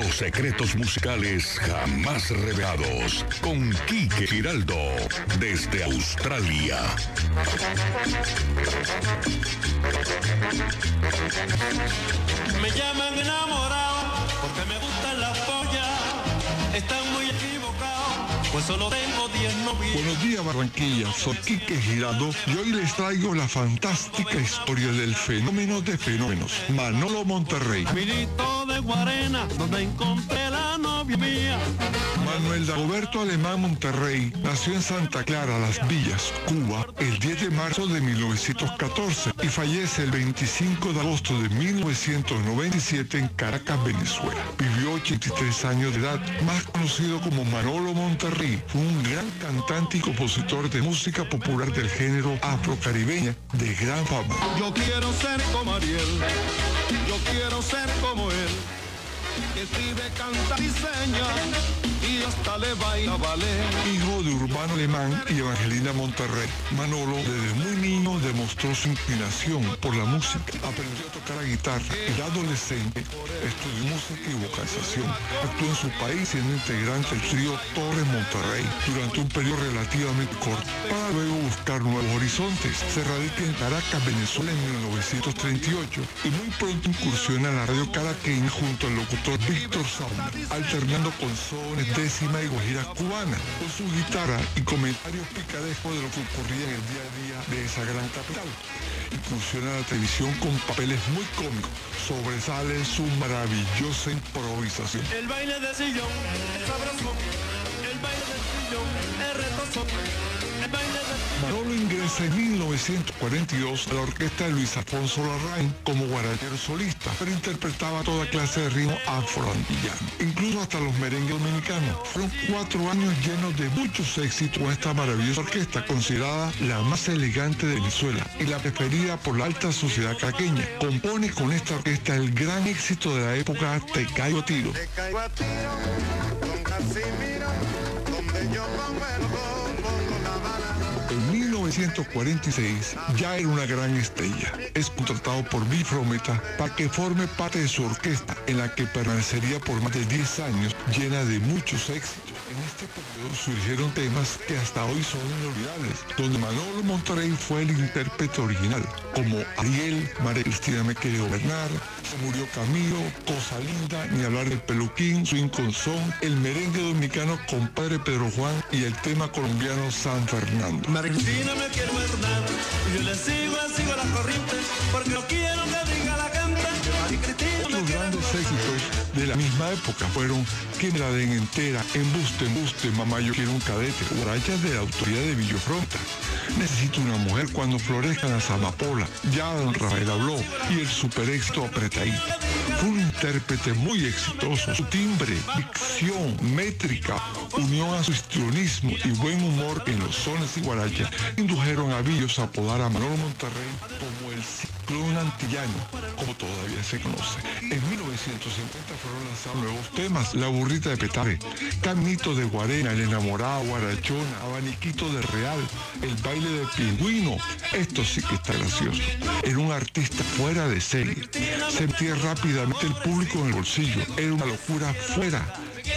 Los secretos musicales jamás revelados con Quique Giraldo desde Australia. Me llaman enamorado porque me gustan las pollas. Están muy equivocados, pues solo tengo 10 novias. Buenos días Barranquilla, soy Quique Giraldo y hoy les traigo la fantástica historia del fenómeno de fenómenos, Manolo Monterrey. Guarena, donde encontré la novia mía. Manuel Dagoberto Alemán Monterrey nació en Santa Clara, Las Villas, Cuba, el 10 de marzo de 1914 y fallece el 25 de agosto de 1997 en Caracas, Venezuela. Vivió 83 años de edad, más conocido como Manolo Monterrey. Fue un gran cantante y compositor de música popular del género afrocaribeña de gran fama. Yo quiero ser como Ariel, yo quiero ser como él, Hijo de Urbano Alemán y Evangelina Monterrey, Manolo desde muy niño demostró su inclinación por la música. Aprendió a tocar la guitarra y adolescente estudió música y vocalización. Actuó en su país siendo integrante del trío Torres Monterrey durante un periodo relativamente corto, para luego buscar nuevos horizontes. Se radica en Caracas, Venezuela en 1938 y muy pronto incursiona en la radio caraqueña junto al locutor Víctor Sauna, alternando con sones, décima y guajira cubana, con su guitarra y comentarios picarescos de lo que ocurría en el día a día de esa gran capital. Incursiona en la televisión con papeles muy cómicos. Sobresale su maravillosa improvisación. El baile de sillón, sabrosón, el baile de sillón, retozón, el de Manolo ingresa en 1942 la orquesta de Luis Alfonso Larraín como guarachero solista, pero interpretaba toda clase de ritmo afroantillano, incluso hasta los merengues dominicanos. Fueron cuatro años llenos de muchos éxitos con esta maravillosa orquesta, considerada la más elegante de Venezuela y la preferida por la alta sociedad caqueña. Compone con esta orquesta el gran éxito de la época Te caigo a tiro. En 1946 ya era una gran estrella. Es contratado por Bill Frometa para que forme parte de su orquesta, en la que permanecería por más de 10 años, llena de muchos éxitos. En este periodo surgieron temas que hasta hoy son inolvidables, donde Manolo Monterrey fue el intérprete original, como Ariel, María Cristina me quiere gobernar, se murió Camilo, Cosa Linda, ni hablar del peluquín, Swing con Son, el merengue dominicano Compadre Pedro Juan y el tema colombiano San Fernando. María Cristina me quiere gobernar, yo le sigo, sigo la corriente, porque no quiero que diga la canta. María Cristina me Los grandes éxitos de la misma época fueron la den entera, Embuste, Embuste, Mamá yo quiero un cadete, guarachas de la autoridad de Villofronta. Necesito una mujer cuando florezcan las amapolas, ya don Rafael habló, y el super éxito apretadito. Fue un intérprete muy exitoso. Su timbre, dicción, métrica, unión a su histrionismo y buen humor en los sones y guarachas indujeron a Villos a apodar a Manolo Monterrey como el ciclón antillano, como todavía se conoce. En 1950 fueron lanzados nuevos temas, La burrita de Petare, Caminito de Guarena, El enamorado, Guarachona, Abaniquito de Real, El baile de pingüino. Esto sí que está gracioso. Era un artista fuera de serie. Sentía rápidamente el público en el bolsillo. Era una locura fuera,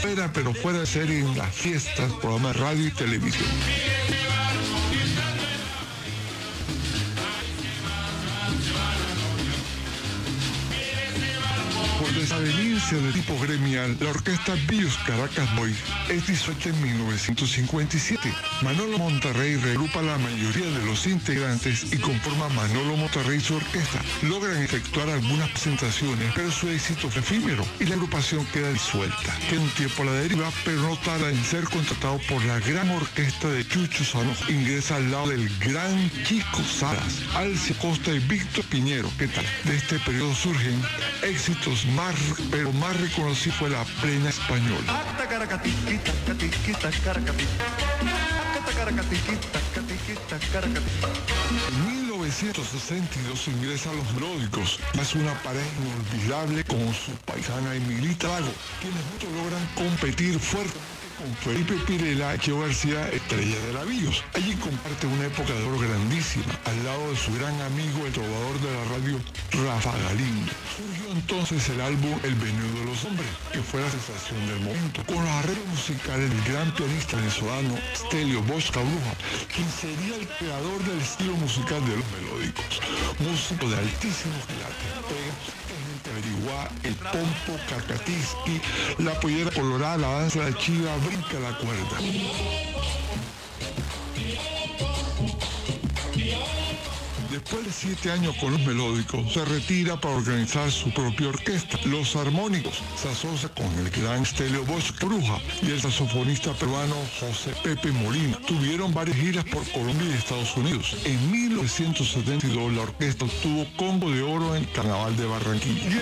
fuera, pero fuera de serie en las fiestas, programas de radio y televisión. Por de tipo gremial, la orquesta Bios Caracas Boys es disuelta en 1957. Manolo Monterrey regrupa la mayoría de los integrantes y conforma Manolo Monterrey su orquesta. Logran efectuar algunas presentaciones, pero su éxito fue efímero y la agrupación queda disuelta. Queda un tiempo la deriva, pero no tarda en ser contratado por la gran orquesta de Chucho Sano. Ingresa al lado del gran Chico Salas, Alce Costa y Víctor Piñero. ¿Qué tal? De este periodo surgen éxitos más, pero más reconocido fue la plena española. En 1962 ingresa a los melódicos, hace una pareja inolvidable con su paisana Emilita Lago, quienes juntos logran competir fuertemente con Felipe Pirela, Cheo García, estrella de Lavíos. Allí comparte una época de oro grandísima, al lado de su gran amigo, el trovador de la radio, Rafa Galindo. Surgió entonces el álbum El Veneno de los Hombres, que fue la sensación del momento, con los arreglos musicales del gran pianista venezolano Stelio Bosca Bruja, quien sería el creador del estilo musical de los melódicos. Músico de altísimo averiguar el pompo Cacatiski, la pollera colorada, la danza de chiva, brinca la cuerda. Después de siete años con los melódicos, se retira para organizar su propia orquesta, Los Armónicos. Se asocia con el gran Stelio Bosch Bruja y el saxofonista peruano José Pepe Molina. Tuvieron varias giras por Colombia y Estados Unidos. En 1972 la orquesta obtuvo combo de oro en el Carnaval de Barranquilla.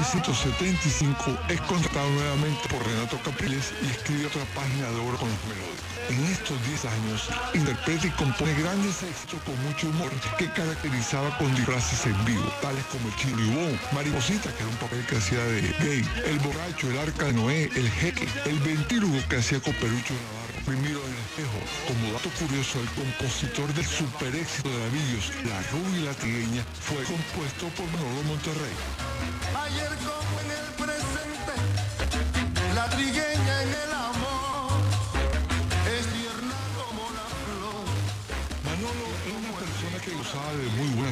1975 es contratado nuevamente por Renato Capriles y escribe otra página de oro con los melódicos. En estos 10 años interpreta y compone grandes éxitos con mucho humor que caracterizaba con disfraces en vivo, tales como el Chilo Ibón, Mariposita, que era un papel que hacía de gay, el borracho, el arca de Noé, el jeque, el ventrílogo que hacía con Perucho Navarro. Primero en el espejo, como dato curioso, el compositor del super éxito de Lavillos, La Rubia y fue compuesto por Manolo Monterrey.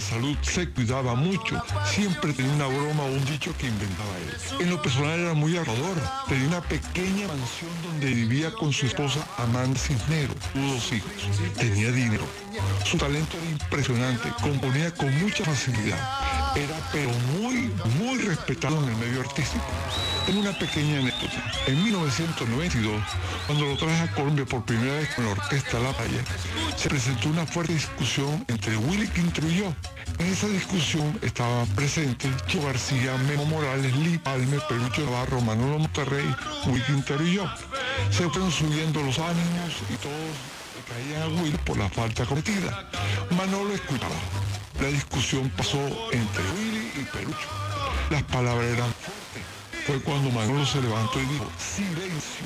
Salud, se cuidaba mucho, siempre tenía una broma o un dicho que inventaba él. En lo personal era muy ahorrador, tenía una pequeña mansión donde vivía con su esposa Amanda Cisnero, tuvo dos hijos, tenía dinero. Su talento era impresionante, componía con mucha facilidad. era pero muy, muy respetado en el medio artístico. Tengo una pequeña anécdota. En 1992, cuando lo traje a Colombia por primera vez con la orquesta La Playa, se presentó una fuerte discusión entre Willy Quintero y yo. En esa discusión estaban presentes Chico García, Memo Morales, Lee Palme, Pelucho Navarro, Manolo Monterrey, Willy Quintero y yo. Se fueron subiendo los ánimos y todos caían a Will por la falta cometida. Manolo escuchaba. La discusión pasó entre Willy y Pelucho. Las palabras eran. Fue cuando Manolo se levantó y dijo, silencio.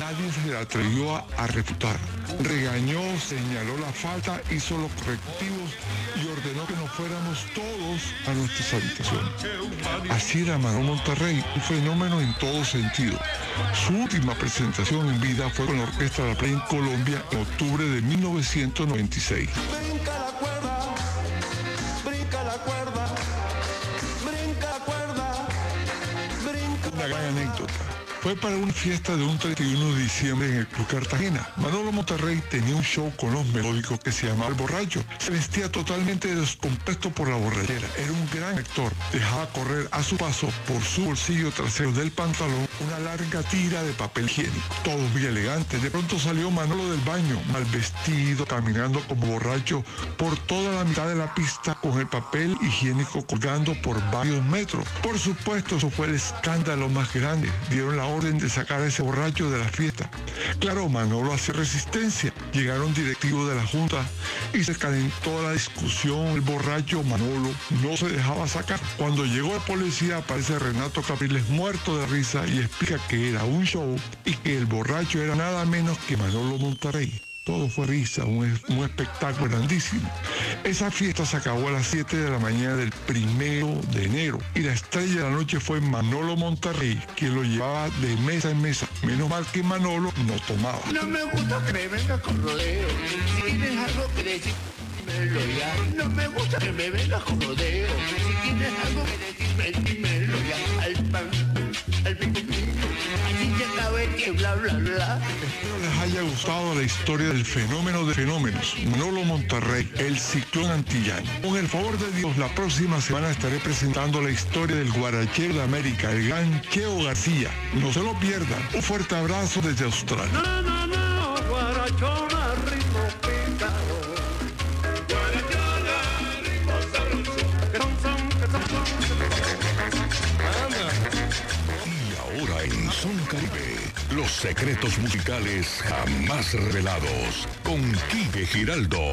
Nadie se le atrevió a, a refutar. Regañó, señaló la falta, hizo los correctivos y ordenó que nos fuéramos todos a nuestras habitaciones. Así era Manolo Monterrey, un fenómeno en todo sentido. Su última presentación en vida fue con la Orquesta de la Play en Colombia en octubre de 1996. Brinca la cuerda, brinca la cuerda, Una gran anécdota. Fue para una fiesta de un 31 de diciembre en el Club Cartagena. Manolo Monterrey tenía un show con los melódicos que se llamaba El Borracho. Se vestía totalmente descompuesto por la borrachera. Era un gran actor. Dejaba correr a su paso por su bolsillo trasero del pantalón una larga tira de papel higiénico. Todo muy elegante. De pronto salió Manolo del baño, mal vestido, caminando como borracho por toda la mitad de la pista con el papel higiénico colgando por varios metros. Por supuesto, eso fue el escándalo más grande. Dieron la orden de sacar a ese borracho de la fiesta. Claro, Manolo hacía resistencia. Llegaron directivos de la Junta y se calentó la discusión. El borracho Manolo no se dejaba sacar. Cuando llegó la policía aparece Renato Capriles muerto de risa y explica que era un show y que el borracho era nada menos que Manolo Monterrey. Todo fue risa, un, un, espectáculo grandísimo. Esa fiesta se acabó a las 7 de la mañana del primero de enero y la estrella de la noche fue Manolo Monterrey, quien lo llevaba de mesa en mesa. Menos mal que Manolo no tomaba. No me gusta que me venga con rodeo. Si tienes algo que decir, dímelo ya. No me gusta que me vengas con rodeo. Si tienes algo que dímelo ya. Al pan, al pico, Así se acaba el que bla bla bla. Haya gustado la historia del fenómeno de fenómenos, Manolo Monterrey, el ciclón antillano. Con el favor de Dios, la próxima semana estaré presentando la historia del guarachero de América, el gran Cheo García. No se lo pierdan. Un fuerte abrazo desde Australia. No, no, no, guarachona, ritmo picado. Y ahora en Son Caribe, los secretos musicales jamás revelados con Quique Giraldo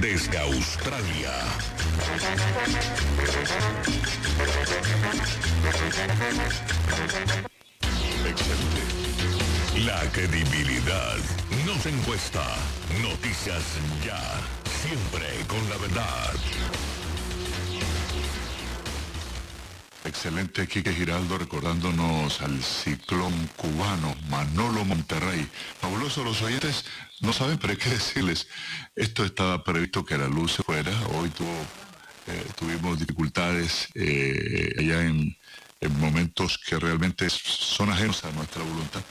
desde Australia. La credibilidad no se encuesta. Noticias ya. Siempre con la verdad. Excelente Quique Giraldo recordándonos al ciclón cubano Manolo Monterrey. Fabuloso, los oyentes no saben, pero hay que [LAUGHS] decirles, esto estaba previsto que la luz se fuera, hoy eh, tuvimos dificultades eh, allá en, en, momentos que realmente son ajenos a nuestra voluntad.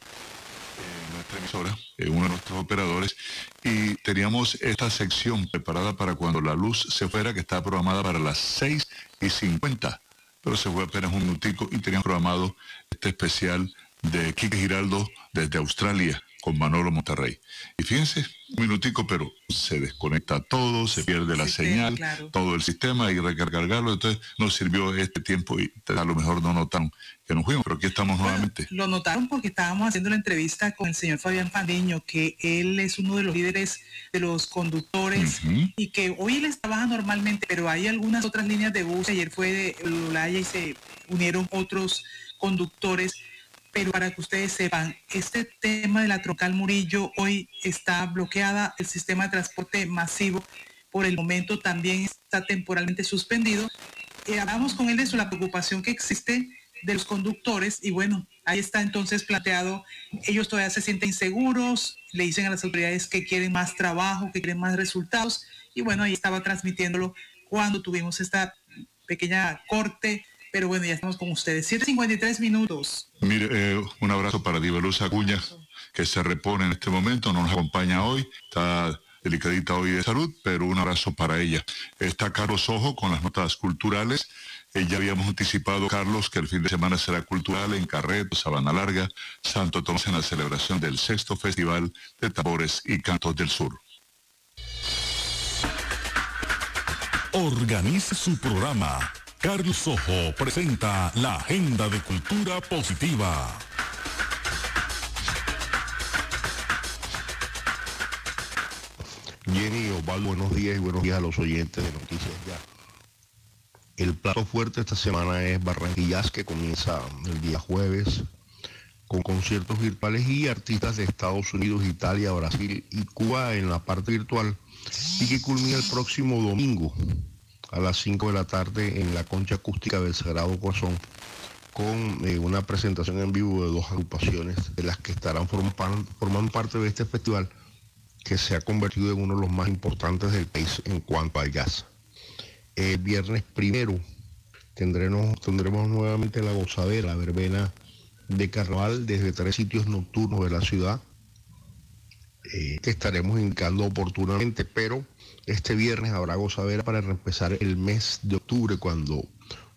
En nuestra emisora, uno de nuestros operadores, y teníamos esta sección preparada para cuando la luz se fuera, que estaba programada para las 6 y 50 pero se fue apenas un minutico y tenían programado este especial de Quique Giraldo desde Australia con Manolo Monterrey. Y fíjense, un minutico, pero se desconecta todo, se pierde la señal, claro. todo el sistema y recargarlo, entonces nos sirvió este tiempo y a lo mejor no notan que nos fuimos, pero aquí estamos bueno, nuevamente. Lo notaron porque estábamos haciendo la entrevista con el señor Fabián Fandiño, que él es uno de los líderes de los conductores uh -huh. y que hoy les trabaja normalmente, pero hay algunas otras líneas de bus. Ayer fue de Lolaya y se unieron otros conductores pero para que ustedes sepan, este tema de la troncal Murillo hoy está bloqueada, el sistema de transporte masivo por el momento también está temporalmente suspendido. Eh, hablamos con él de eso, la preocupación que existe de los conductores y bueno, ahí está entonces planteado, ellos todavía se sienten inseguros, le dicen a las autoridades que quieren más trabajo, que quieren más resultados y bueno, ahí estaba transmitiéndolo cuando tuvimos esta pequeña corte pero bueno, ya estamos con ustedes. 7.53 minutos. Mire, eh, un abrazo para Diva Luz Acuña, que se repone en este momento, no nos acompaña hoy, está delicadita hoy de salud, pero un abrazo para ella. Está Carlos Ojo con las notas culturales. Eh, ya habíamos anticipado, Carlos, que el fin de semana será cultural en Carreto, Sabana Larga, Santo Tomás en la celebración del sexto Festival de Tambores y Cantos del Sur. Organiza su programa. Carlos Ojo presenta la Agenda de Cultura Positiva. Jenny Osvaldo, buenos días y buenos días a los oyentes de Noticias Ya. El plato fuerte esta semana es Barranquillas, que comienza el día jueves con conciertos virtuales y artistas de Estados Unidos, Italia, Brasil y Cuba en la parte virtual y que culmina el próximo domingo a las 5 de la tarde en la concha acústica del Sagrado Corazón con eh, una presentación en vivo de dos agrupaciones de las que estarán formando parte de este festival que se ha convertido en uno de los más importantes del país en cuanto al jazz. El viernes primero tendremos, tendremos nuevamente la gozadera, la verbena de carnaval desde tres sitios nocturnos de la ciudad eh, que estaremos indicando oportunamente, pero este viernes habrá gozadera para empezar el mes de octubre cuando,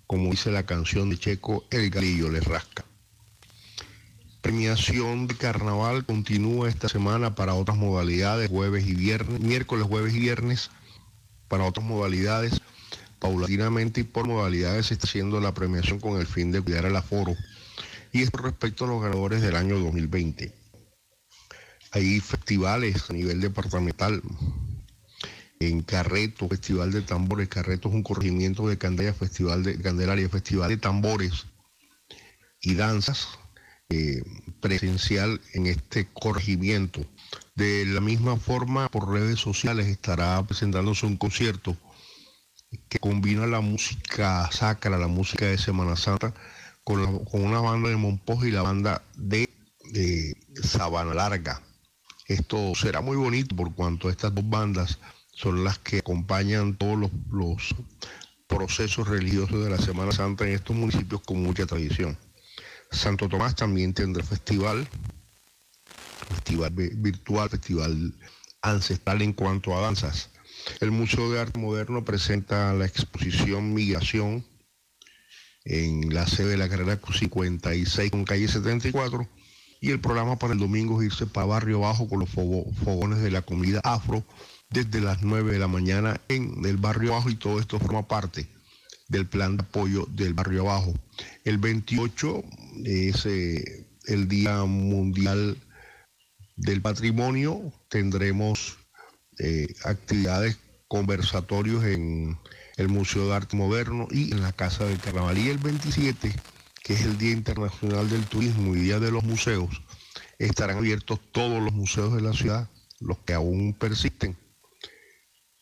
como dice la canción de Checo, el galillo le rasca premiación de carnaval continúa esta semana para otras modalidades, jueves y viernes, miércoles, jueves y viernes, para otras modalidades. Paulatinamente y por modalidades se está haciendo la premiación con el fin de cuidar el aforo. Y esto respecto a los ganadores del año 2020. Hay festivales a nivel departamental. En Carreto, Festival de Tambores. Carreto es un corregimiento de Candelaria, Festival de Candelaria, Festival de Tambores y Danzas eh, presencial en este corregimiento. De la misma forma, por redes sociales estará presentándose un concierto que combina la música sacra, la música de Semana Santa, con, una banda de Monpoj y la banda de, Sabana Larga. Esto será muy bonito por cuanto estas dos bandas son las que acompañan todos los, procesos religiosos de la Semana Santa en estos municipios con mucha tradición. Santo Tomás también tendrá festival, festival virtual, festival ancestral en cuanto a danzas. El Museo de Arte Moderno presenta la exposición Migración en la sede de la carrera 56 con calle 74 y el programa para el domingo es irse para Barrio Bajo con los fogones de la comida afro desde las 9 de la mañana en el Barrio Bajo y todo esto forma parte del plan de apoyo del barrio abajo. El 28 es eh, el Día Mundial del Patrimonio. Tendremos eh, actividades, conversatorios en el Museo de Arte Moderno y en la Casa del Carnaval. Y el 27, que es el Día Internacional del Turismo y Día de los Museos, estarán abiertos todos los museos de la ciudad, los que aún persisten.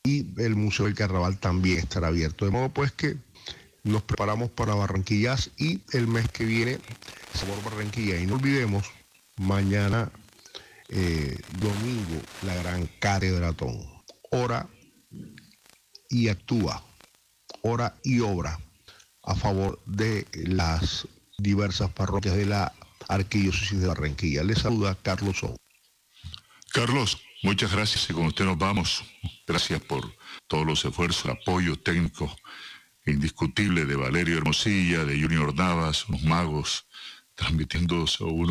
Y el Museo del Carnaval también estará abierto. De modo pues que nos preparamos para Barranquillas y el mes que viene Sabor Barranquilla. Y no olvidemos, mañana eh, domingo, la gran catedratón. Hora y actúa, hora y obra a favor de las diversas parroquias de la Arquidiócesis de Barranquilla. Les saluda Carlos O. Carlos, muchas gracias y con usted nos vamos. Gracias por todos los esfuerzos, apoyo técnico indiscutible de Valerio Hermosilla, de Junior Navas, los magos, transmitiendo uno